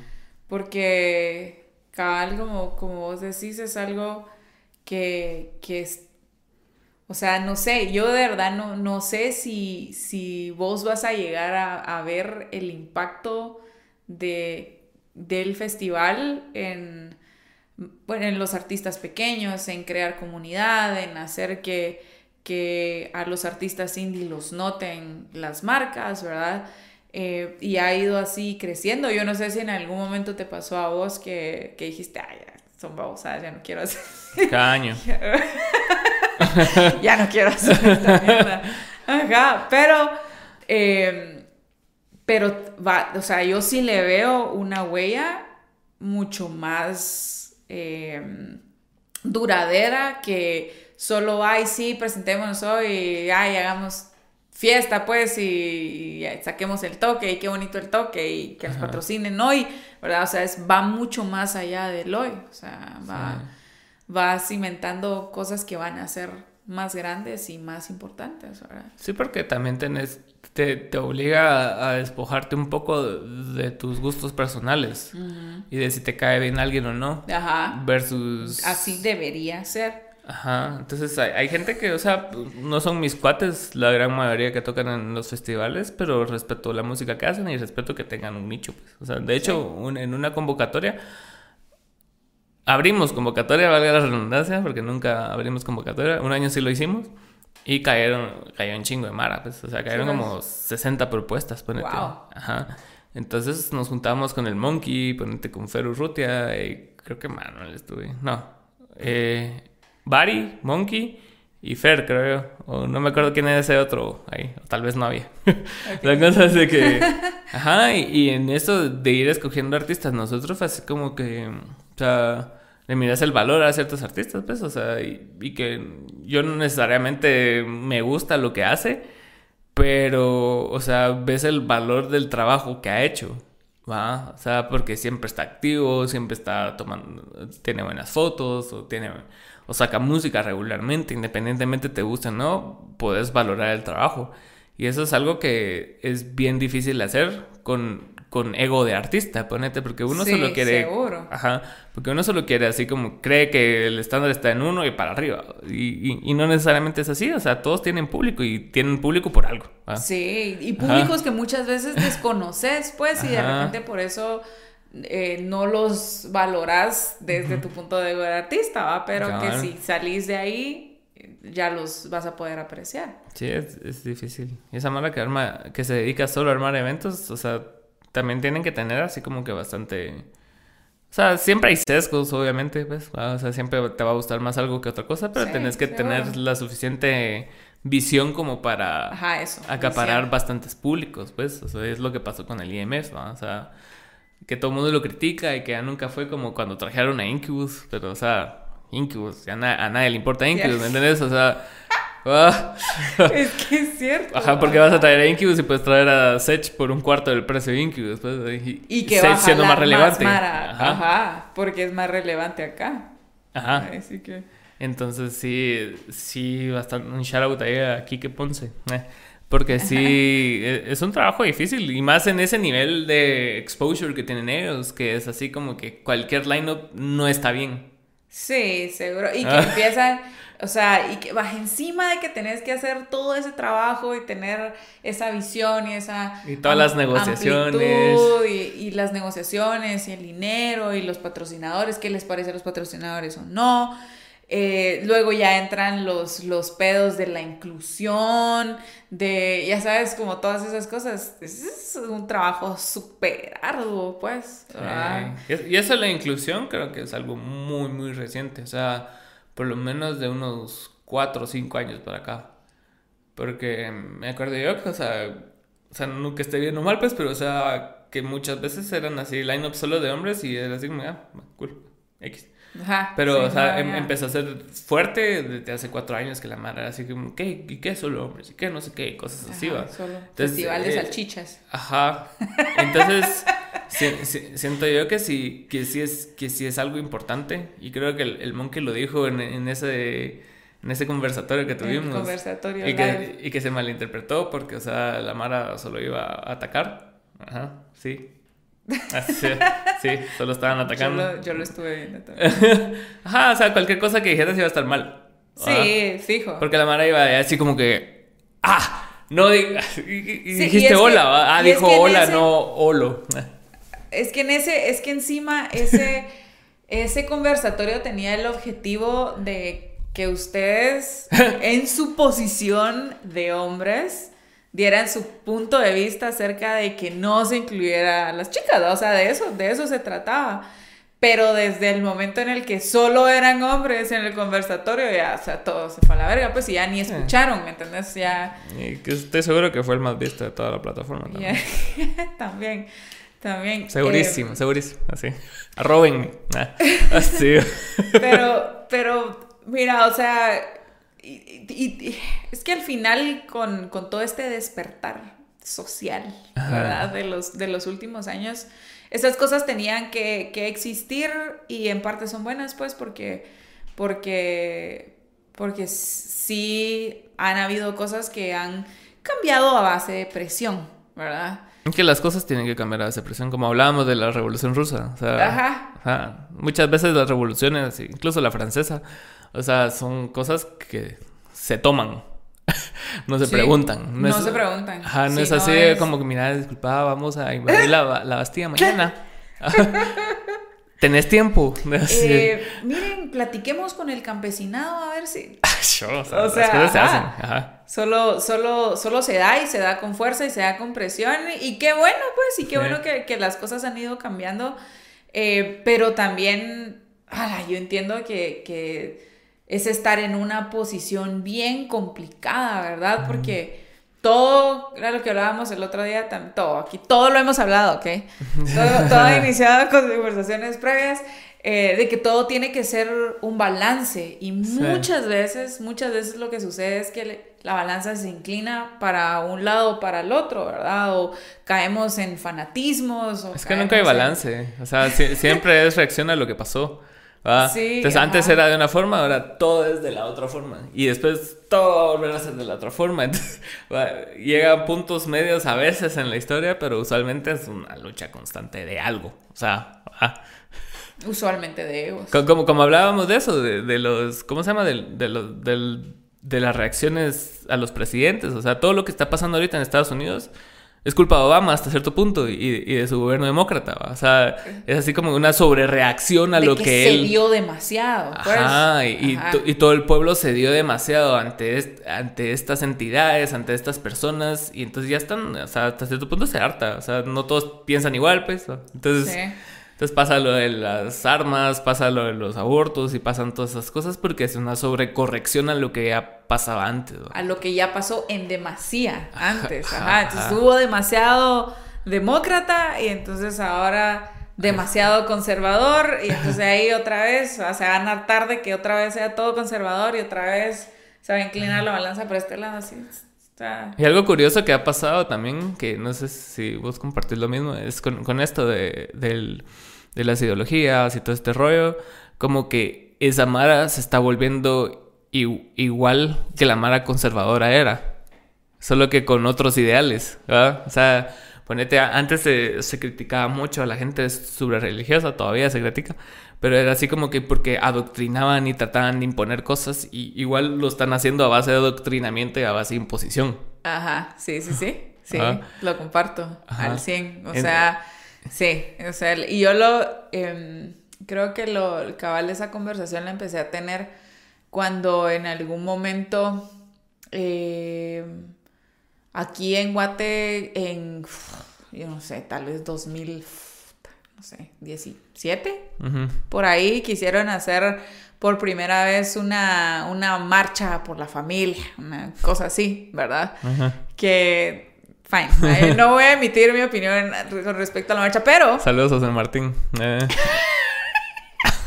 porque cabal, como, como vos decís, es algo que, que es o sea, no sé, yo de verdad no, no sé si, si vos vas a llegar a, ver el impacto de, del festival en, bueno, en los artistas pequeños, en crear comunidad, en hacer que, que a los artistas indie los noten las marcas, ¿verdad? Eh, y ha ido así creciendo. Yo no sé si en algún momento te pasó a vos que, que dijiste, ay, son babosadas, ya no quiero hacer.
Caño.
ya no quiero hacer esta mierda. Ajá, pero, em, pero va, o sea, yo sí le veo una huella mucho más em, duradera que solo, ay, sí, presentémonos hoy, ay, hagamos fiesta, pues, y, saquemos el toque, y qué bonito el toque, y que nos patrocinen hoy, ¿verdad? O sea, es, va mucho más allá del hoy, o sea, va va cimentando cosas que van a ser más grandes y más importantes, ¿verdad?
Sí, porque también tenés, te, te obliga a, despojarte un poco de, tus gustos personales y de si te cae bien alguien o no. Ajá. Versus...
Así debería ser.
Ajá, entonces hay, gente que, o sea, no son mis cuates, la gran mayoría que tocan en los festivales, pero respeto la música que hacen y respeto que tengan un nicho. Pues. O sea, de hecho, en una convocatoria abrimos convocatoria, valga la redundancia, porque nunca abrimos convocatoria. Un año sí lo hicimos. Y cayeron, cayó un chingo de mara, pues, o sea, cayeron como 60 propuestas, ponete. Ajá. Entonces nos juntamos con el Monkey, ponete con Feru Rutia, y creo que Manuel estuve. No. Eh, Bari, Monkey, y Fer, creo yo. O no me acuerdo quién era ese otro ahí. O tal vez no había. La cosa es de que... Ajá, y, en eso de ir escogiendo artistas, nosotros fue así como que... O sea, le miras el valor a ciertos artistas, pues. O sea, y, que yo no necesariamente me gusta lo que hace, pero, o sea, ves el valor del trabajo que ha hecho. ¿va? O sea, porque siempre está activo, siempre está tomando, tiene buenas fotos o tiene o saca música regularmente, independientemente te guste o no, puedes valorar el trabajo. Y eso es algo que es bien difícil de hacer con, con ego de artista, ponete, porque uno solo quiere...
Seguro.
Ajá, porque uno solo quiere así como cree que el estándar está en uno y para arriba. Y, y, no necesariamente es así, o sea, todos tienen público y tienen público por algo.
Sí, y públicos que muchas veces desconoces, pues, y de repente por eso eh, no los valoras desde tu punto de vista de artista, ¿va? Pero que si salís de ahí, ya los vas a poder apreciar.
Sí, es, es difícil. Y esa mala que arma, que se dedica solo a armar eventos, o sea, también tienen que tener así como que bastante... O sea, siempre hay sesgos, obviamente, pues. O sea, siempre te va a gustar más algo que otra cosa, pero tenés que tener la suficiente visión como para acaparar bastantes públicos, pues. O sea, es lo que pasó con el IMF, ¿no? O sea, que todo el mundo lo critica y que ya nunca fue como cuando trajeron a Incubus, pero o sea, Incubus, a nadie le importa Incubus, ¿me entiendes? O sea,
ah. es que es cierto.
Ajá, porque vas a traer a Incubus y puedes traer a Sech por un cuarto del precio de Incubus. Pues,
y, que va siendo más relevante. Ajá. porque es más relevante acá.
Ajá. Así que... Entonces sí, sí, bastante un shout out ahí a Kike Ponce. Eh. Porque sí, e, es un trabajo difícil y más en ese nivel de exposure que tienen ellos, que es así como que cualquier lineup no está bien.
Sí, seguro. Y que ah. empiezan, o sea, y que vas encima de que tenés que hacer todo ese trabajo y tener esa visión y esa...
Y todas las negociaciones.
Y, y, las negociaciones y el dinero y los patrocinadores, qué les parece a los patrocinadores o no. Eh, luego ya entran los, los pedos de la inclusión, de, ya sabes, como todas esas cosas. Es un trabajo súper arduo, pues.
Y eso de la inclusión creo que es algo muy, muy reciente. O sea, por lo menos de unos cuatro o cinco años para acá. Porque me acuerdo yo que, o sea, o sea, nunca esté bien o mal, pues, pero, o sea, que muchas veces eran así, line-up solo de hombres y era así como, ah, cool, X. Ajá, Pero, o sea, em, empezó a ser fuerte desde hace cuatro años que la madre era así como, ¿qué? ¿Y qué solo hombres? ¿Y qué? No sé qué, cosas así, va.
Solo Festival de eh, salchichas.
Ajá. Entonces, siento yo que sí, que sí es, que sí es algo importante. Y creo que el, el Monkey lo dijo en, en ese en ese conversatorio que tuvimos.
conversatorio
y que, y que se malinterpretó porque, o sea, la Mara solo iba a atacar. Ajá, sí. Ah, sí, solo estaban atacando.
Yo lo, estuve viendo también.
Ajá, o sea, cualquier cosa que dijeras iba a estar mal.
Sí, fijo.
Porque la Mara iba así como que. ¡Ah! No dijiste hola, Ah, dijo hola, no holo.
Es que en ese, es que encima ese, ese conversatorio tenía el objetivo de que ustedes, en su posición de hombres, dieran su punto de vista acerca de que no se incluyera a las chicas, o sea, de eso, de eso se trataba. Pero desde el momento en el que solo eran hombres en el conversatorio, ya, o sea, todo se fue a la verga, pues, y ya ni escucharon, ¿me entendés? Ya...
Y que estoy seguro que fue el más visto de toda la plataforma
también. también, también.
Segurísimo, eh, segurísimo, así. Arrobenme. Ah, así.
pero, pero, mira, o sea y, es que al final con, todo este despertar social, ¿verdad? De los, de los últimos años, esas cosas tenían que, existir y en parte son buenas, pues, porque, porque, porque sí han habido cosas que han cambiado a base de presión, ¿verdad?
Que las cosas tienen que cambiar a base de presión, como hablábamos de la revolución rusa. ajá. Muchas veces las revoluciones, incluso la francesa, o sea, son cosas que se toman. no se preguntan.
No, se preguntan.
Ajá, no es así como que, mira, disculpa, vamos a invadir la, la Bastilla mañana. ¿Tenés tiempo?
Eh, miren, platiquemos con el campesinado a ver si.
o sea, las cosas se hacen. Ajá.
Solo, solo, solo se da y se da con fuerza y se da con presión. Y qué bueno, pues, y qué bueno que, que, las cosas han ido cambiando. Eh, pero también, yo entiendo que, que es estar en una posición bien complicada, ¿verdad? Porque todo, era lo que hablábamos el otro día, todo, aquí todo lo hemos hablado, ¿ok? Todo, todo ha iniciado con conversaciones previas. Eh, de que todo tiene que ser un balance y muchas veces, muchas veces lo que sucede es que la balanza se inclina para un lado o para el otro, ¿verdad? O caemos en fanatismos.
es que nunca hay balance, o sea, siempre es reacción a lo que pasó. Sí, Entonces antes era de una forma, ahora todo es de la otra forma. Y después todo va a volver a ser de la otra forma. Entonces, llega puntos medios a veces en la historia, pero usualmente es una lucha constante de algo. O sea,
usualmente de egos.
Como, como, hablábamos de eso, de, los, ¿cómo se llama? De, de, los, de las reacciones a los presidentes. O sea, todo lo que está pasando ahorita en Estados Unidos es culpa de Obama hasta cierto punto y, de su gobierno demócrata. O sea, es así como una sobrereacción a lo que,
que él... se dio demasiado.
Pues. Ajá, y, y, todo el pueblo se dio demasiado ante, ante estas entidades, ante estas personas y entonces ya están, o sea, hasta cierto punto se harta. O sea, no todos piensan igual, pues. Entonces... Entonces pasa lo de las armas, pasa lo de los abortos y pasan todas esas cosas porque es una sobrecorrección a lo que ya pasaba antes.
A lo que ya pasó en demasía antes. Ajá. Entonces hubo demasiado demócrata y entonces ahora demasiado conservador y entonces ahí otra vez o se van a hartar de que otra vez sea todo conservador y otra vez se va a inclinar la balanza por este lado así.
Y algo curioso que ha pasado también, que no sé si vos compartís lo mismo, es con, esto de, las ideologías y todo este rollo, como que esa Mara se está volviendo igual que la Mara conservadora era, solo que con otros ideales, ¿verdad? O sea, ponete, antes se, se criticaba mucho a la gente sobre religiosa, todavía se critica, pero era así como que porque adoctrinaban y trataban de imponer cosas y igual lo están haciendo a base de adoctrinamiento y a base de imposición.
Ajá, sí, sí, sí, sí, lo comparto al 100, o sea, sí, o sea, y yo lo, em, creo que lo, el cabal de esa conversación la empecé a tener cuando en algún momento, em, aquí en Guate, en, yo no sé, tal vez 2000 no sé, 17. Por ahí quisieron hacer por primera vez una, una marcha por la familia, una cosa así, ¿verdad? Que, fine, no voy a emitir mi opinión con respecto a la marcha, pero...
Saludos a San Martín. Eh.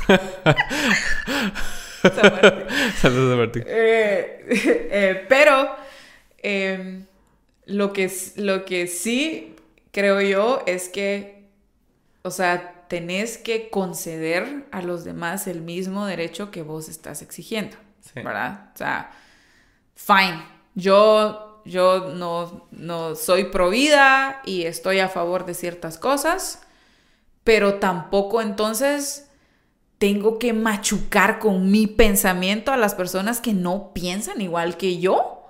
Saludos a Martín.
Eh, eh, pero em, lo, que, lo que sí creo yo es que o sea, tenés que conceder a los demás el mismo derecho que vos estás exigiendo, ¿verdad? O sea, fine. Yo, yo no, no soy pro vida y estoy a favor de ciertas cosas, pero tampoco entonces tengo que machucar con mi pensamiento a las personas que no piensan igual que yo.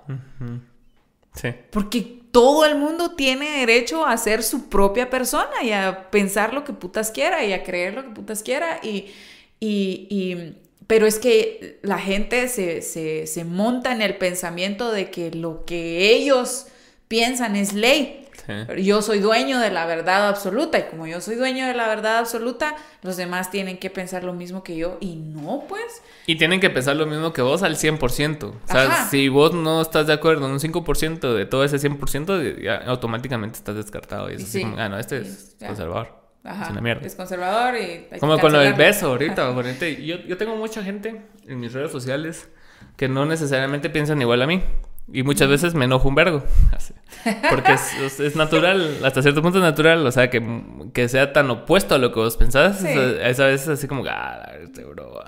Sí. Porque todo el mundo tiene derecho a ser su propia persona y a pensar lo que putas quiera y a creer lo que putas quiera. Y, y, pero es que la gente se, se monta en el pensamiento de que lo que ellos piensan es ley. Yo soy dueño de la verdad absoluta y como yo soy dueño de la verdad absoluta, los demás tienen que pensar lo mismo que yo y no, pues.
Y tienen que pensar lo mismo que vos al 100%. O sea, si vos no estás de acuerdo en un 5% de todo ese 100%, ya automáticamente estás descartado. Y es así como, ah, no, este es conservador. Ajá. Es una mierda.
Es conservador y...
como con lo del beso ahorita. Yo, yo tengo mucha gente en mis redes sociales que no necesariamente piensan igual a mí. Y muchas veces me enojo un vergo. Porque es, natural, hasta cierto punto es natural. O sea, que, que, sea tan opuesto a lo que vos pensás. esa vez es así como, ah, este bro.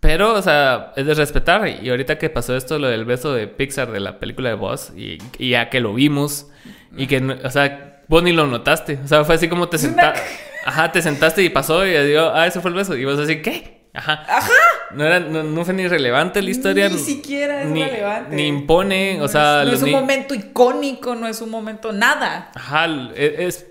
Pero, o sea, es de respetar. Y ahorita que pasó esto, lo del beso de Pixar de la película de Boss, y, ya que lo vimos, y que, o sea, vos ni lo notaste. O sea, fue así como te sentaste. Ajá, te sentaste y pasó y digo, ah, ese fue el beso. Y vos así, ¿qué? Ajá.
Ajá.
No, era, no, fue ni relevante la historia.
Ni siquiera es relevante.
Ni impone, o sea...
no es un momento icónico, no es un momento nada.
Ajá, e, es,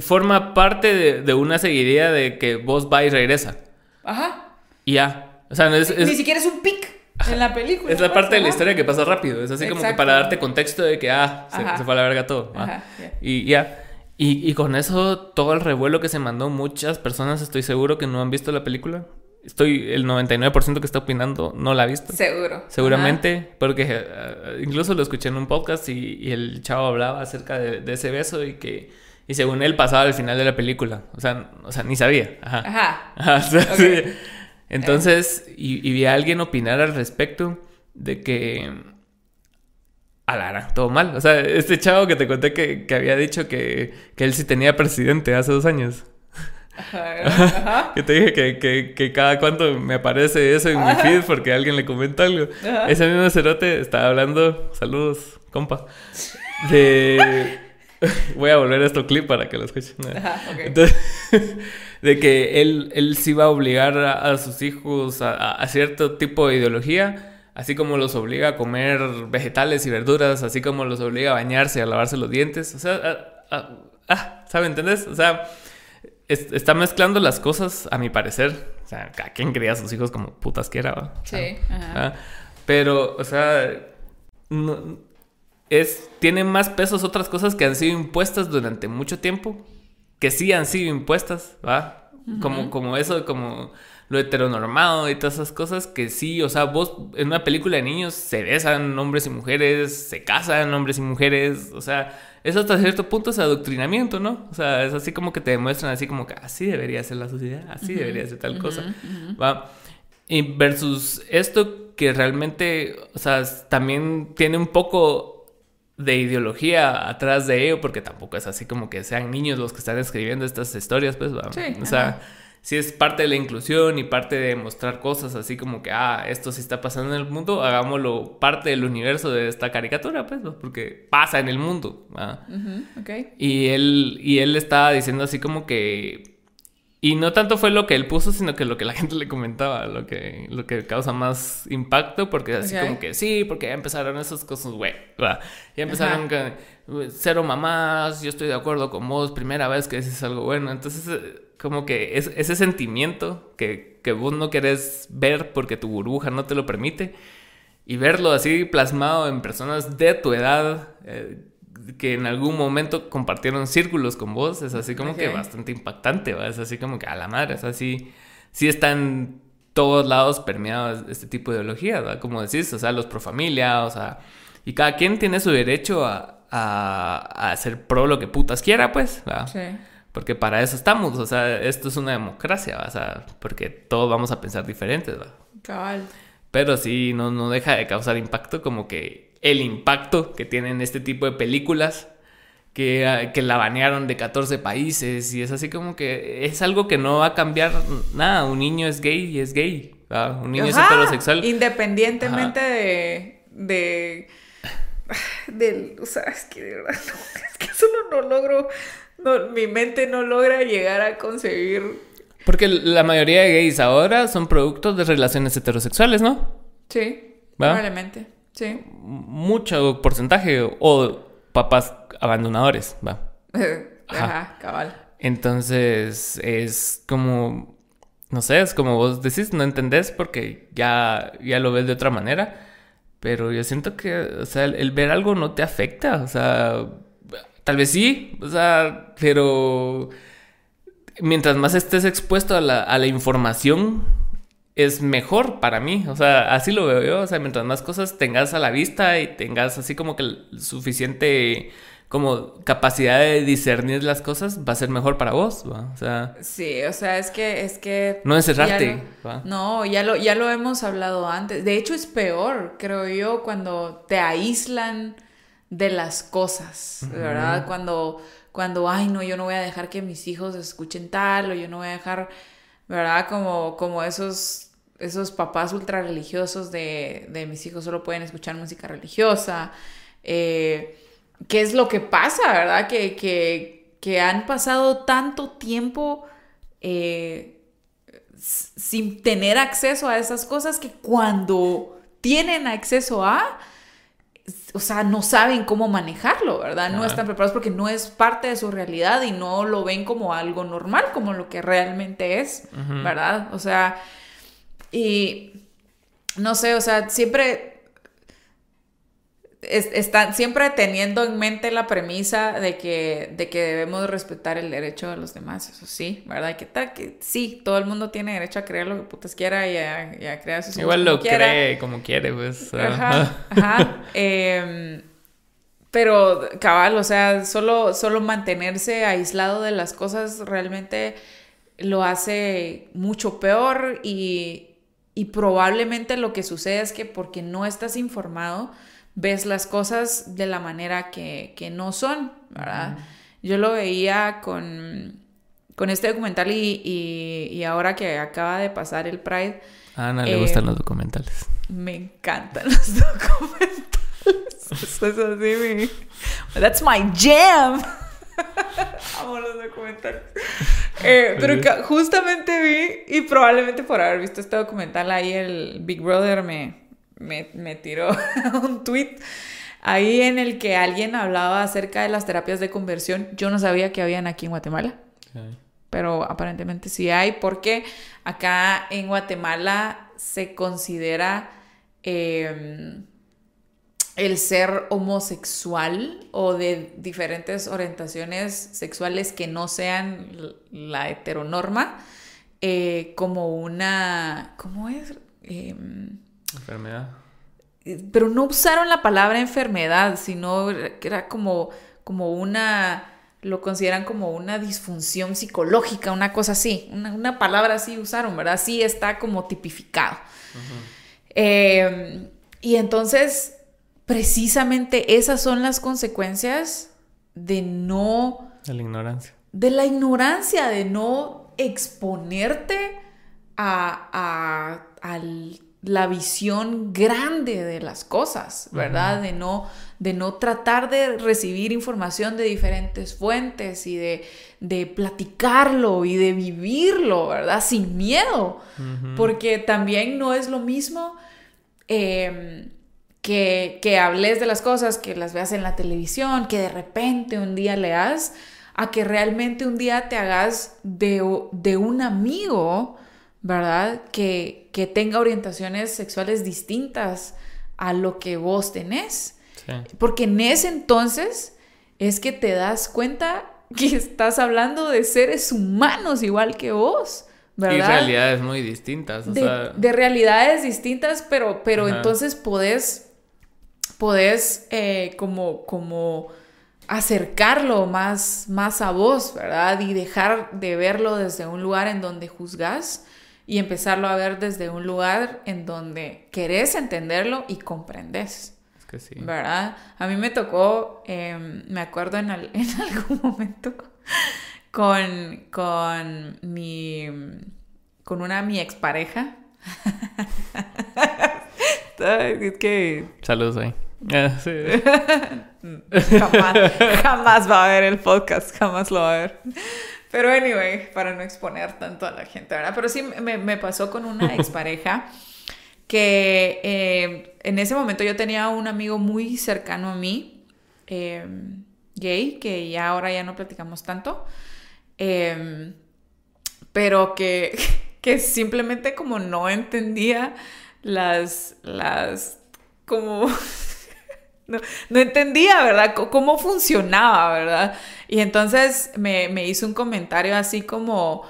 forma parte de, una seguidilla de que vos va y regresa.
Ajá.
Y ya. O sea, no es,
Ni siquiera es un pic en la película.
Es la parte de la historia que pasa rápido. Es así como que para darte contexto de que, ah, se, fue a la verga todo. Ajá, Y ya. Y, y, con eso, todo el revuelo que se mandó, muchas personas estoy seguro que no han visto la película estoy el 99% que está opinando no la ha visto.
Seguro.
Seguramente, porque eh, incluso lo escuché en un podcast y, el chavo hablaba acerca de, ese beso y que y según él pasaba al final de la película. O sea, o sea ni sabía. Ajá. Ajá. Entonces, y, vi a alguien opinar al respecto de que Alara, todo mal. O sea, este chavo que te conté que, que había dicho que, que, él sí tenía presidente hace dos años. Ajá, que te dije que, que, cada cuanto me aparece eso en mi feed porque alguien le comenta algo. Ese mismo cerote estaba hablando, saludos, compa, de... Voy a volver a este clip para que lo escuchen. De que él, él sí va a obligar a, sus hijos a, a, cierto tipo de ideología, así como los obliga a comer vegetales y verduras, así como los obliga a bañarse, a lavarse los dientes. O sea, ah, ¿sabe? ¿Entendés? O sea, está mezclando las cosas, a mi parecer. O sea, ¿a quién cría a sus hijos como putas quiera? ¿va? Sí. Ajá. Pero, o sea, es, tiene más pesos otras cosas que han sido impuestas durante mucho tiempo, que sí han sido impuestas, ¿va? como, como eso, como lo heteronormado y todas esas cosas que sí, o sea, vos en una película de niños se besan hombres y mujeres, se casan hombres y mujeres, o sea, eso hasta cierto punto es adoctrinamiento, ¿no? O sea, es así como que te demuestran así como que así debería ser la sociedad, así debería ser tal cosa, ¿va? Y versus esto que realmente, o sea, también tiene un poco de ideología atrás de ello, porque tampoco es así como que sean niños los que están escribiendo estas historias, pues, ¿va? Sí, o sea, si es parte de la inclusión y parte de mostrar cosas así como que, ah, esto sí está pasando en el mundo, hagámoslo parte del universo de esta caricatura, pues, porque pasa en el mundo. Y él, y él estaba diciendo así como que... Y no tanto fue lo que él puso, sino que lo que la gente le comentaba, lo que, lo que causa más impacto, porque así como que sí, porque ya empezaron esas cosas, güey, ya empezaron con cero mamás, yo estoy de acuerdo con vos, primera vez que dices algo bueno, entonces como que es, ese sentimiento que, que, vos no querés ver porque tu burbuja no te lo permite y verlo así plasmado en personas de tu edad eh, que en algún momento compartieron círculos con vos es así como que bastante impactante, ¿va? es así como que a la madre, es así, sí está en todos lados permeado este tipo de ideología, ¿va? como decís, o sea, los pro familia, o sea, y cada quien tiene su derecho a, a, a hacer pro lo que putas quiera, pues, ¿va? Sí. Porque para eso estamos, o sea, esto es una democracia, o sea, porque todos vamos a pensar diferentes, ¿va? Cabal. Pero sí, no, no deja de causar impacto, como que el impacto que tienen este tipo de películas, que, ah, que la banearon de 14 países, y es así como que es algo que no va a cambiar nada. Un niño es gay y es gay. Un niño es heterosexual.
Independientemente de. de. del. O sea, es que de verdad, es que solo no logro no, mi mente no logra llegar a concebir.
Porque la mayoría de gays ahora son productos de relaciones heterosexuales, ¿no?
Sí, probablemente, sí.
Mucho porcentaje o papás abandonadores, va.
Ajá. cabal.
Entonces es como, no sé, es como vos decís, no entendés porque ya, ya lo ves de otra manera. Pero yo siento que, o sea, el ver algo no te afecta, o sea, Tal vez sí, o sea, pero mientras más estés expuesto a la, a la información, es mejor para mí. O sea, así lo veo yo. O sea, mientras más cosas tengas a la vista y tengas así como que suficiente como capacidad de discernir las cosas, va a ser mejor para vos, ¿va? O sea...
Sí, o sea, es que... Es que
no encerrarte.
no, ya lo, ya lo hemos hablado antes. De hecho, es peor, creo yo, cuando te aíslan de las cosas, ¿verdad? Cuando, cuando, ay, no, yo no voy a dejar que mis hijos escuchen tal, o yo no voy a dejar, ¿verdad? Como, como esos, esos papás ultra religiosos de, de mis hijos solo pueden escuchar música religiosa. Eh, ¿Qué es lo que pasa, verdad? Que, que, que han pasado tanto tiempo eh, sin tener acceso a esas cosas que cuando tienen acceso a o sea, no saben cómo manejarlo, ¿verdad? No están preparados porque no es parte de su realidad y no lo ven como algo normal, como lo que realmente es, ¿verdad? O sea, y no sé, o sea, siempre están siempre teniendo en mente la premisa de que, de que debemos respetar el derecho de los demás, eso sí, ¿verdad? Que tal que sí, todo el mundo tiene derecho a creer lo que putas quiera y a, crear sus
Igual lo cree como quiere, pues.
Ajá, ajá. Em, pero cabal, o sea, solo, solo mantenerse aislado de las cosas realmente lo hace mucho peor y, y probablemente lo que sucede es que porque no estás informado, ves las cosas de la manera que, no son, ¿verdad? Yo lo veía con, con este documental y, ahora que acaba de pasar el Pride.
A Ana le eh, gustan los documentales.
Me encantan los documentales. Eso es así, mi... That's my jam. Amo los documentales. Eh, pero justamente vi, y probablemente por haber visto este documental ahí, el Big Brother me, me, tiró un tweet ahí en el que alguien hablaba acerca de las terapias de conversión. Yo no sabía que habían aquí en Guatemala. Pero aparentemente sí hay, porque acá en Guatemala se considera em, el ser homosexual o de diferentes orientaciones sexuales que no sean la heteronorma eh, como una, ¿cómo es? Em,
Enfermedad.
Pero no usaron la palabra enfermedad, sino que era como, como una, lo consideran como una disfunción psicológica, una cosa así, una, palabra así usaron, ¿verdad? Sí está como tipificado. Em, y entonces, precisamente esas son las consecuencias de no...
De la ignorancia.
De la ignorancia, de no exponerte a, a, la visión grande de las cosas, ¿verdad? De no, de no tratar de recibir información de diferentes fuentes y de, de platicarlo y de vivirlo, ¿verdad? Sin miedo, porque también no es lo mismo em, que, que, hables de las cosas, que las veas en la televisión, que de repente un día leas, a que realmente un día te hagas de, de un amigo, ¿verdad? Que, que tenga orientaciones sexuales distintas a lo que vos tenés. Porque en ese entonces es que te das cuenta que estás hablando de seres humanos igual que vos. ¿verdad? Y
realidades muy distintas.
de, realidades distintas, pero, pero entonces podés, podés eh, como, como acercarlo más, más a vos, ¿verdad? Y dejar de verlo desde un lugar en donde juzgas y empezarlo a ver desde un lugar en donde querés entenderlo y comprendes.
Es que sí.
¿Verdad? A mí me tocó, em, me acuerdo en, en, algún momento con, con mi, con una mi expareja. es que...
Saludos ahí. Ah,
jamás, jamás va a ver el podcast, jamás lo va a ver. Pero anyway, para no exponer tanto a la gente, ¿verdad? Pero sí me, pasó con una expareja que eh, en ese momento yo tenía un amigo muy cercano a mí, em, gay, que ya ahora ya no platicamos tanto, em, pero que, que simplemente como no entendía las, las, como no, entendía, ¿verdad? cómo funcionaba, ¿verdad? Y entonces me, hizo un comentario así como,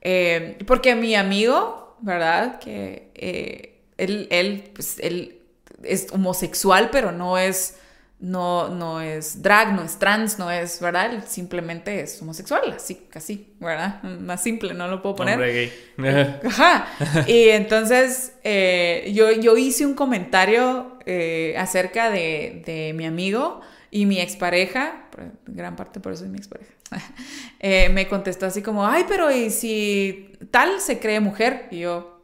eh, porque mi amigo, ¿verdad? Que eh, él, él, pues, él es homosexual, pero no es no, no es drag, no es trans, no es, ¿verdad? simplemente es homosexual, así, casi, ¿verdad? Más simple, no lo puedo poner.
Hombre
gay. Ajá. Y entonces eh, yo, yo hice un comentario eh, acerca de, de, mi amigo y mi expareja, gran parte por eso es mi expareja, eh, me contestó así como, ay, pero ¿y si tal se cree mujer? Y yo,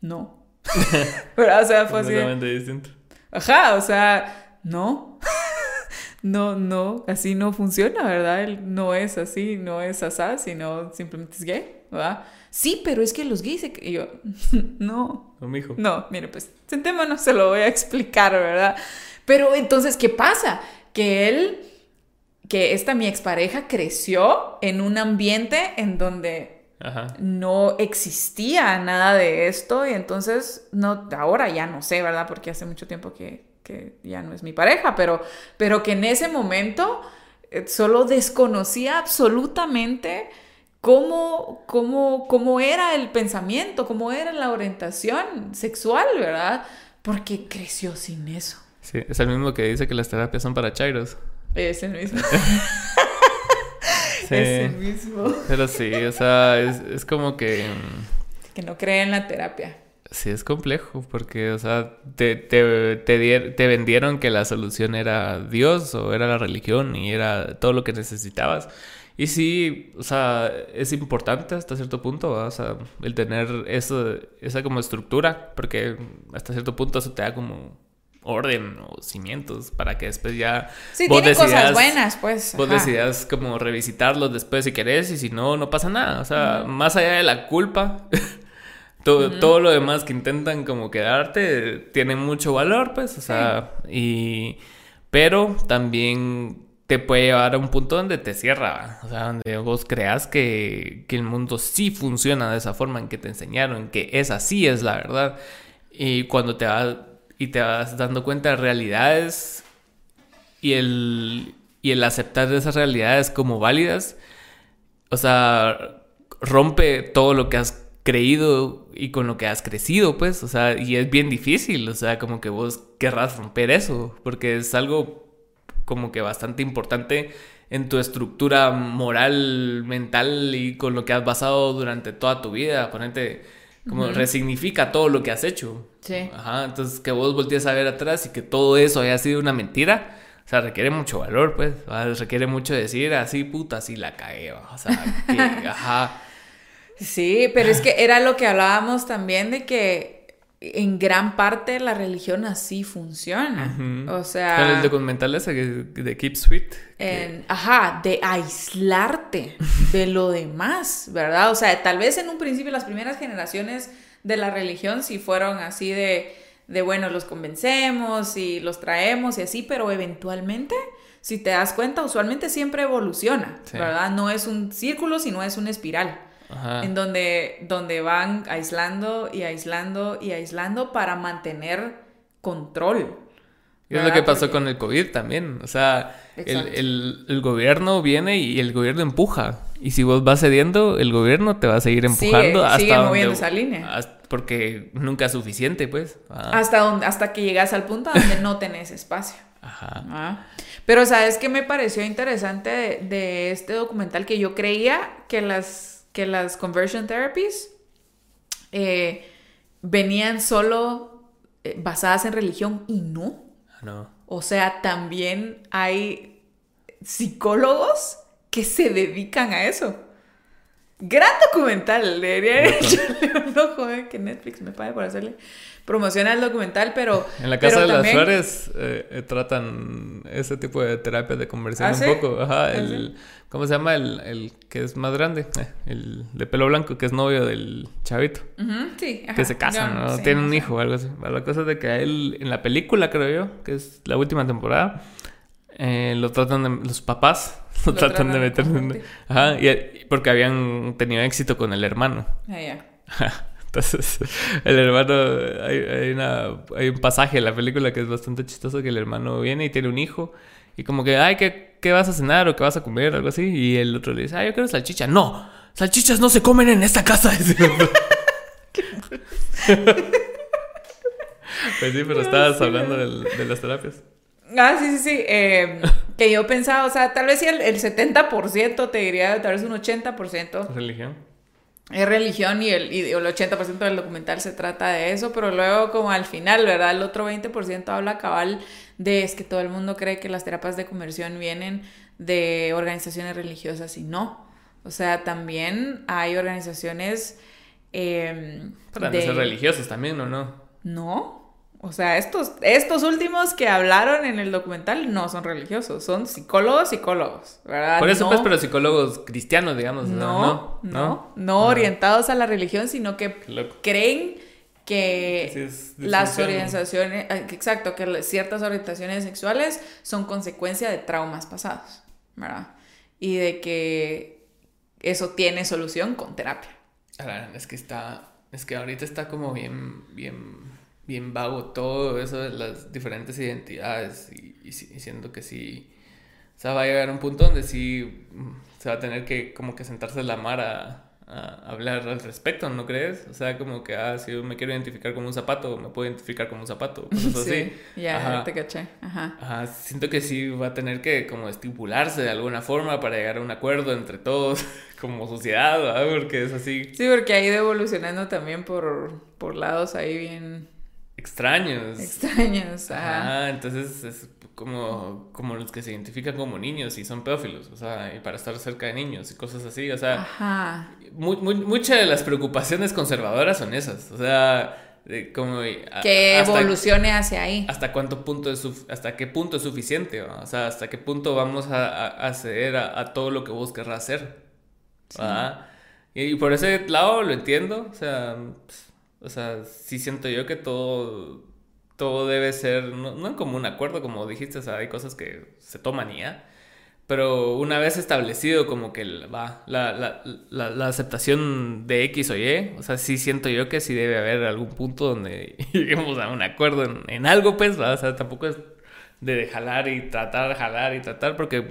no. o sea, fue así.
distinto.
Ajá, o sea no, no, no, así no funciona, ¿verdad? Él no es así, no es asá, sino simplemente es gay, ¿verdad? Sí, pero es que los gays se... Y yo, no.
No, mijo.
No, mire, pues, sentémonos, se lo voy a explicar, ¿verdad? Pero entonces, ¿qué pasa? Que él, que esta mi expareja creció en un ambiente en donde no existía nada de esto y entonces, no, ahora ya no sé, ¿verdad? Porque hace mucho tiempo que que ya no es mi pareja, pero, pero que en ese momento eh, solo desconocía absolutamente cómo, cómo, cómo era el pensamiento, cómo era la orientación sexual, ¿verdad? Porque creció sin eso.
Sí, es el mismo que dice que las terapias son para chairos.
Es el mismo.
Sí.
Es el mismo.
Pero sí, o sea, es, es como que... mm,
Que no cree en la terapia.
Sí, es complejo, porque, o sea, te, te, te, dier- te vendieron que la solución era Dios o era la religión y era todo lo que necesitabas. Y sí, o sea, es importante hasta cierto punto, ¿va? o sea, el tener eso, esa como estructura, porque hasta cierto punto eso te da como orden o cimientos para que después ya
Sí,
vos
tiene cosas buenas, pues.
Vos
ajá.
decidas como revisitarlos después si querés y si no, no pasa nada. O sea, más allá de la culpa, todo, todo lo demás que intentan como quedarte tiene mucho valor, pues, o sea, y... Pero también te puede llevar a un punto donde te cierra, o sea, donde vos creas que, que el mundo sí funciona de esa forma en que te enseñaron, que esa sí es la verdad. Y cuando te vas y te vas dando cuenta de realidades y el, y el aceptar esas realidades como válidas, o sea, rompe todo lo que has creído y con lo que has crecido, pues, o sea, y es bien difícil, o sea, como que vos querrás romper eso, porque es algo como que bastante importante en tu estructura moral, mental y con lo que has basado durante toda tu vida, ponerte como resignifica todo lo que has hecho.
Sí.
Ajá, entonces que vos voltees a ver atrás y que todo eso haya sido una mentira, o sea, requiere mucho valor, pues, requiere mucho decir así, puta, así la cagué, ¿va? o sea, que, ajá,
Sí, pero es que era lo que hablábamos también de que en gran parte la religión así funciona. O sea,
Con el documental ese de Keep Sweet. que-
ajá, de aislarte de lo demás, ¿verdad? O sea, tal vez en un principio las primeras generaciones de la religión sí fueron así de, de bueno, los convencemos y los traemos y así, pero eventualmente, si te das cuenta, usualmente siempre evoluciona,
Sí.
¿verdad? No es un círculo, sino es una espiral.
Ajá.
En donde, donde van aislando y aislando y aislando para mantener control.
Y es lo que pasó
Porque-
con el COVID también. O sea, el, el- el gobierno viene y el gobierno empuja. Y si vos vas cediendo, el gobierno te va a seguir
Sigue-
empujando hasta
sigue
donde-
moviendo esa línea.
hasta- porque nunca es suficiente, pues. Ah,
Hasta, donde, hasta que llegas al punto donde no tenés espacio.
Ajá.
Ah. Pero sabes que me pareció interesante de, de este documental que yo creía que las, que las conversion therapies eh, venían solo eh, basadas en religión y no.
No.
O sea, también hay psicólogos que se dedican a eso. Gran documental, debería echarle un ojo, que Netflix me pague por hacerle promoción al documental, pero...
En la casa de las
también-
Suárez eh, eh, tratan ese tipo de terapias de conversión
¿Ah,
un
sí?
poco. Ajá.
¿Ah,
El, ¿Cómo se llama? El, el que es más grande. El de pelo blanco, que es novio del chavito.
Ujú, sí, ajá.
que se casan, ¿no? Tienen
no
un hijo o algo así. La cosa es de que a él, en la película, creo yo, que es la última temporada, eh, lo tratan de, los papás lo,
Lo
tratan
tratan
de meter en... Ajá, y, porque habían tenido éxito con el hermano.
Ah, ya.
Entonces, el hermano, hay, hay, una, hay un pasaje en la película que es bastante chistoso, que el hermano viene y tiene un hijo, y como que, ay, ¿qué, qué vas a cenar o qué vas a comer? Algo así, y el otro le dice, ay, yo quiero salchicha. No, salchichas no se comen en esta casa. pues sí, pero estabas hablando de las terapias.
Ah, sí, sí, sí. eh, que yo pensaba, o sea, tal vez sí el, el 70%, te diría, tal vez un 80%.
Religión.
Es religión y el, y el 80% del documental se trata de eso, pero luego como al final, ¿verdad? El otro 20% habla cabal de es que todo el mundo cree que las terapias de conversión vienen de organizaciones religiosas y no. O sea, también hay organizaciones... eh,
Para
de-
ser religiosos también, ¿o no?
No. O sea, estos, estos últimos que hablaron en el documental no son religiosos, son psicólogos, psicólogos, ¿verdad?
Por eso,
No-
pues, pero psicólogos cristianos, digamos.
no, no, no,
Ah.
orientados a la religión, sino que creen que las orientaciones, eh, exacto, que ciertas orientaciones sexuales son consecuencia de traumas pasados, ¿verdad? Y de que eso tiene solución con terapia.
Es que está, es que ahorita está como bien, bien, bien vago todo eso de las diferentes identidades y, y, siento que sí, o sea, va a llegar un punto donde sí mm, se va a tener que como que sentarse la mar a, hablar al respecto, ¿no crees? O sea, como que, ah, si yo me quiero identificar como un zapato, me puedo identificar como un zapato, cosas así.
ya, te caché. Ajá.
Ajá, siento que sí va a tener que como estipularse de alguna forma para llegar a un acuerdo entre todos como sociedad, ¿verdad? Porque es así.
Sí, porque ha ido evolucionando también por, por lados ahí bien
extraños.
Extraños,
ajá. entonces es como, como los que se identifican como niños y son pedófilos, o sea, y para estar cerca de niños y cosas así, o sea,
ajá.
muchas de las preocupaciones conservadoras son esas, o sea, como
que evolucione hacia ahí.
Hasta cuánto punto es hasta qué punto es suficiente, o sea, hasta qué punto vamos a, acceder a, todo lo que vos querrás hacer. Y, por ese lado lo entiendo, o sea, pues, o sea, sí siento yo que todo, todo debe ser, no, no como un acuerdo, como dijiste, o sea, hay cosas que se toman y ya. Pero una vez establecido como que va la, la, la, aceptación de X o Y, o sea, sí siento yo que sí debe haber algún punto donde lleguemos a un acuerdo en, algo, pues, o sea, tampoco es de jalar y tratar, jalar y tratar, porque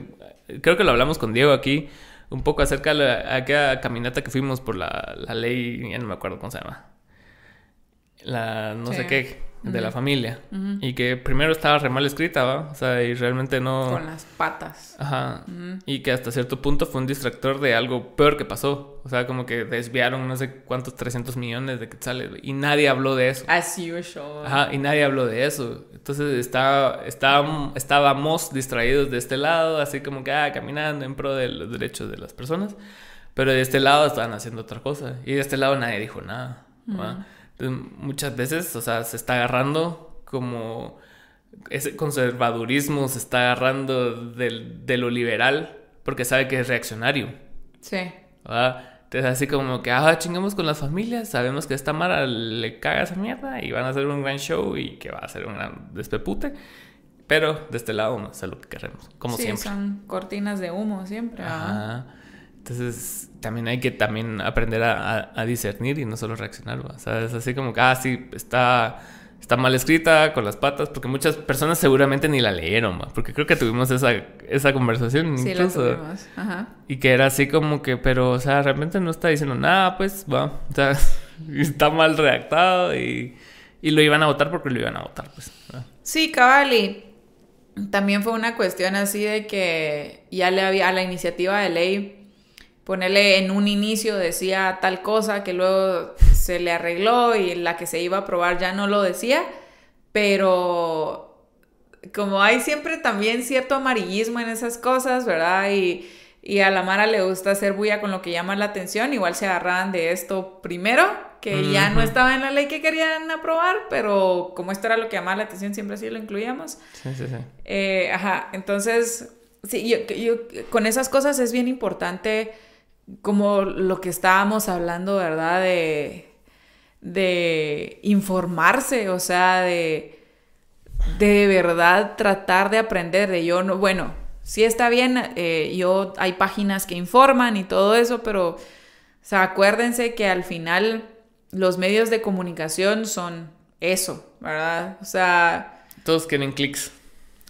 creo que lo hablamos con Diego aquí, un poco acerca de aquella caminata que fuimos por la, la ley, ya no me acuerdo cómo se llama la no sé qué de la familia. Y que primero estaba re mal escrita, ¿va? O sea, y realmente no...
Con las patas.
Ajá. Y que hasta cierto punto fue un distractor de algo peor que pasó. O sea, como que desviaron no sé cuántos 300 millones de quetzales. Y nadie habló de eso.
As usual.
Ajá, y nadie habló de eso. Entonces estaba, estaba, estábamos distraídos de este lado, así como que, ah, caminando en pro de los derechos de las personas. Pero de este lado estaban haciendo otra cosa. Y de este lado nadie dijo nada. ¿va? Muchas veces, o sea, se está agarrando como ese conservadurismo se está agarrando del, de lo liberal porque sabe que es reaccionario.
Sí.
Entonces así como que, ah, chingamos con las familias, sabemos que esta Mara le caga esa mierda y van a hacer un gran show y que va a ser un gran despepute. Pero de este lado no es lo que queremos, como sí, siempre.
son cortinas de humo siempre.
Ajá. Entonces, también hay que también aprender a, discernir y no solo reaccionar, ¿va? O sea, es así como que, ah, sí, está, está mal escrita, con las patas, porque muchas personas seguramente ni la leyeron, ¿va? Porque creo que tuvimos esa, esa conversación
sí, tuvimos. Ajá.
Y que era así como que, pero, o sea, realmente no está diciendo nada, pues, va. O sea, está mal redactado y, y lo iban a votar porque lo iban a votar, pues.
Sí, cabal, también fue una cuestión así de que ya le había a la iniciativa de ley ponerle en un inicio decía tal cosa que luego se le arregló y la que se iba a aprobar ya no lo decía, pero como hay siempre también cierto amarillismo en esas cosas, ¿verdad? Y, a la Mara le gusta hacer bulla con lo que llama la atención, igual se agarraban de esto primero, que ya no estaba en la ley que querían aprobar, pero como esto era lo que llamaba la atención, siempre así lo incluíamos.
Sí, sí, sí.
Eh, ajá, entonces, sí, yo, yo, con esas cosas es bien importante como lo que estábamos hablando, ¿verdad? De, de informarse, o sea, de, de verdad tratar de aprender, de yo no, bueno, sí está bien, eh, yo hay páginas que informan y todo eso, pero, o sea, acuérdense que al final los medios de comunicación son eso, ¿verdad? O sea...
Todos quieren clics.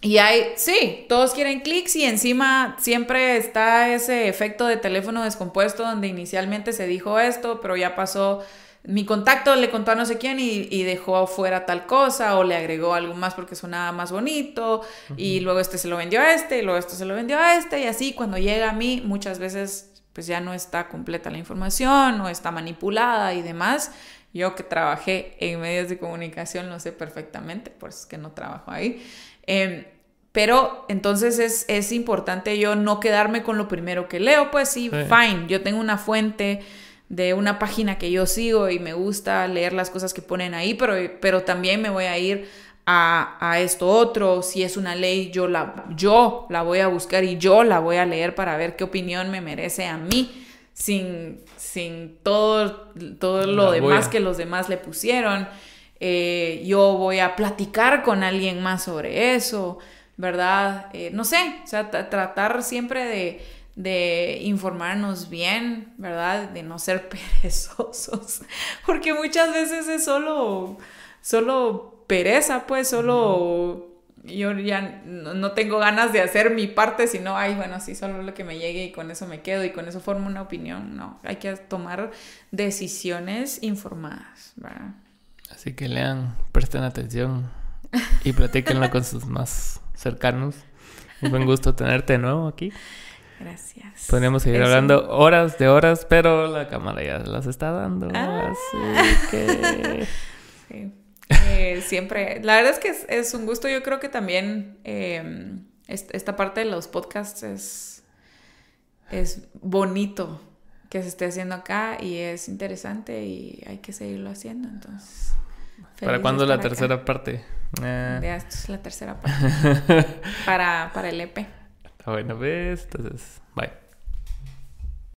Y hay, sí, todos quieren clics y encima siempre está ese efecto de teléfono descompuesto donde inicialmente se dijo esto, pero ya pasó, mi contacto le contó a no sé quién y, dejó fuera tal cosa o le agregó algo más porque sonaba más bonito y luego este se lo vendió a este y luego esto se lo vendió a este y así cuando llega a mí muchas veces pues ya no está completa la información o está manipulada y demás. Yo que trabajé en medios de comunicación lo sé perfectamente, por eso es que no trabajo ahí. Eh, pero entonces es, es, importante yo no quedarme con lo primero que leo, pues sí, fine, yo tengo una fuente de una página que yo sigo y me gusta leer las cosas que ponen ahí, pero, pero también me voy a ir a, a, esto otro, si es una ley, yo la, yo la voy a buscar y yo la voy a leer para ver qué opinión me merece a mí, sin, sin todo, todo lo demás que los demás le pusieron. Eh, yo voy a platicar con alguien más sobre eso. ¿Verdad? Eh, no sé, o sea, tratar siempre de, informarnos bien, ¿verdad? De no ser perezosos, porque muchas veces es solo, solo pereza, pues, solo yo ya no tengo ganas de hacer mi parte, sino, ay, bueno, sí, solo lo que me llegue y con eso me quedo y con eso formo una opinión. No, hay que tomar decisiones informadas, ¿verdad?
Así que lean, presten atención y platíquenlo con sus más cercanos. Un buen gusto tenerte de nuevo aquí.
Gracias.
Podríamos seguir hablando horas de horas, pero la cámara ya las está dando. Ah. Así que.
Sí. Eh, siempre. La verdad es que es, un gusto. Yo creo que también em, esta parte de los podcasts es, es bonito que se esté haciendo acá y es interesante y hay que seguirlo haciendo. Entonces.
¿Para cuándo la tercera parte?
Ya, esto es la tercera parte. para, para el EP.
Bueno, ves. Entonces.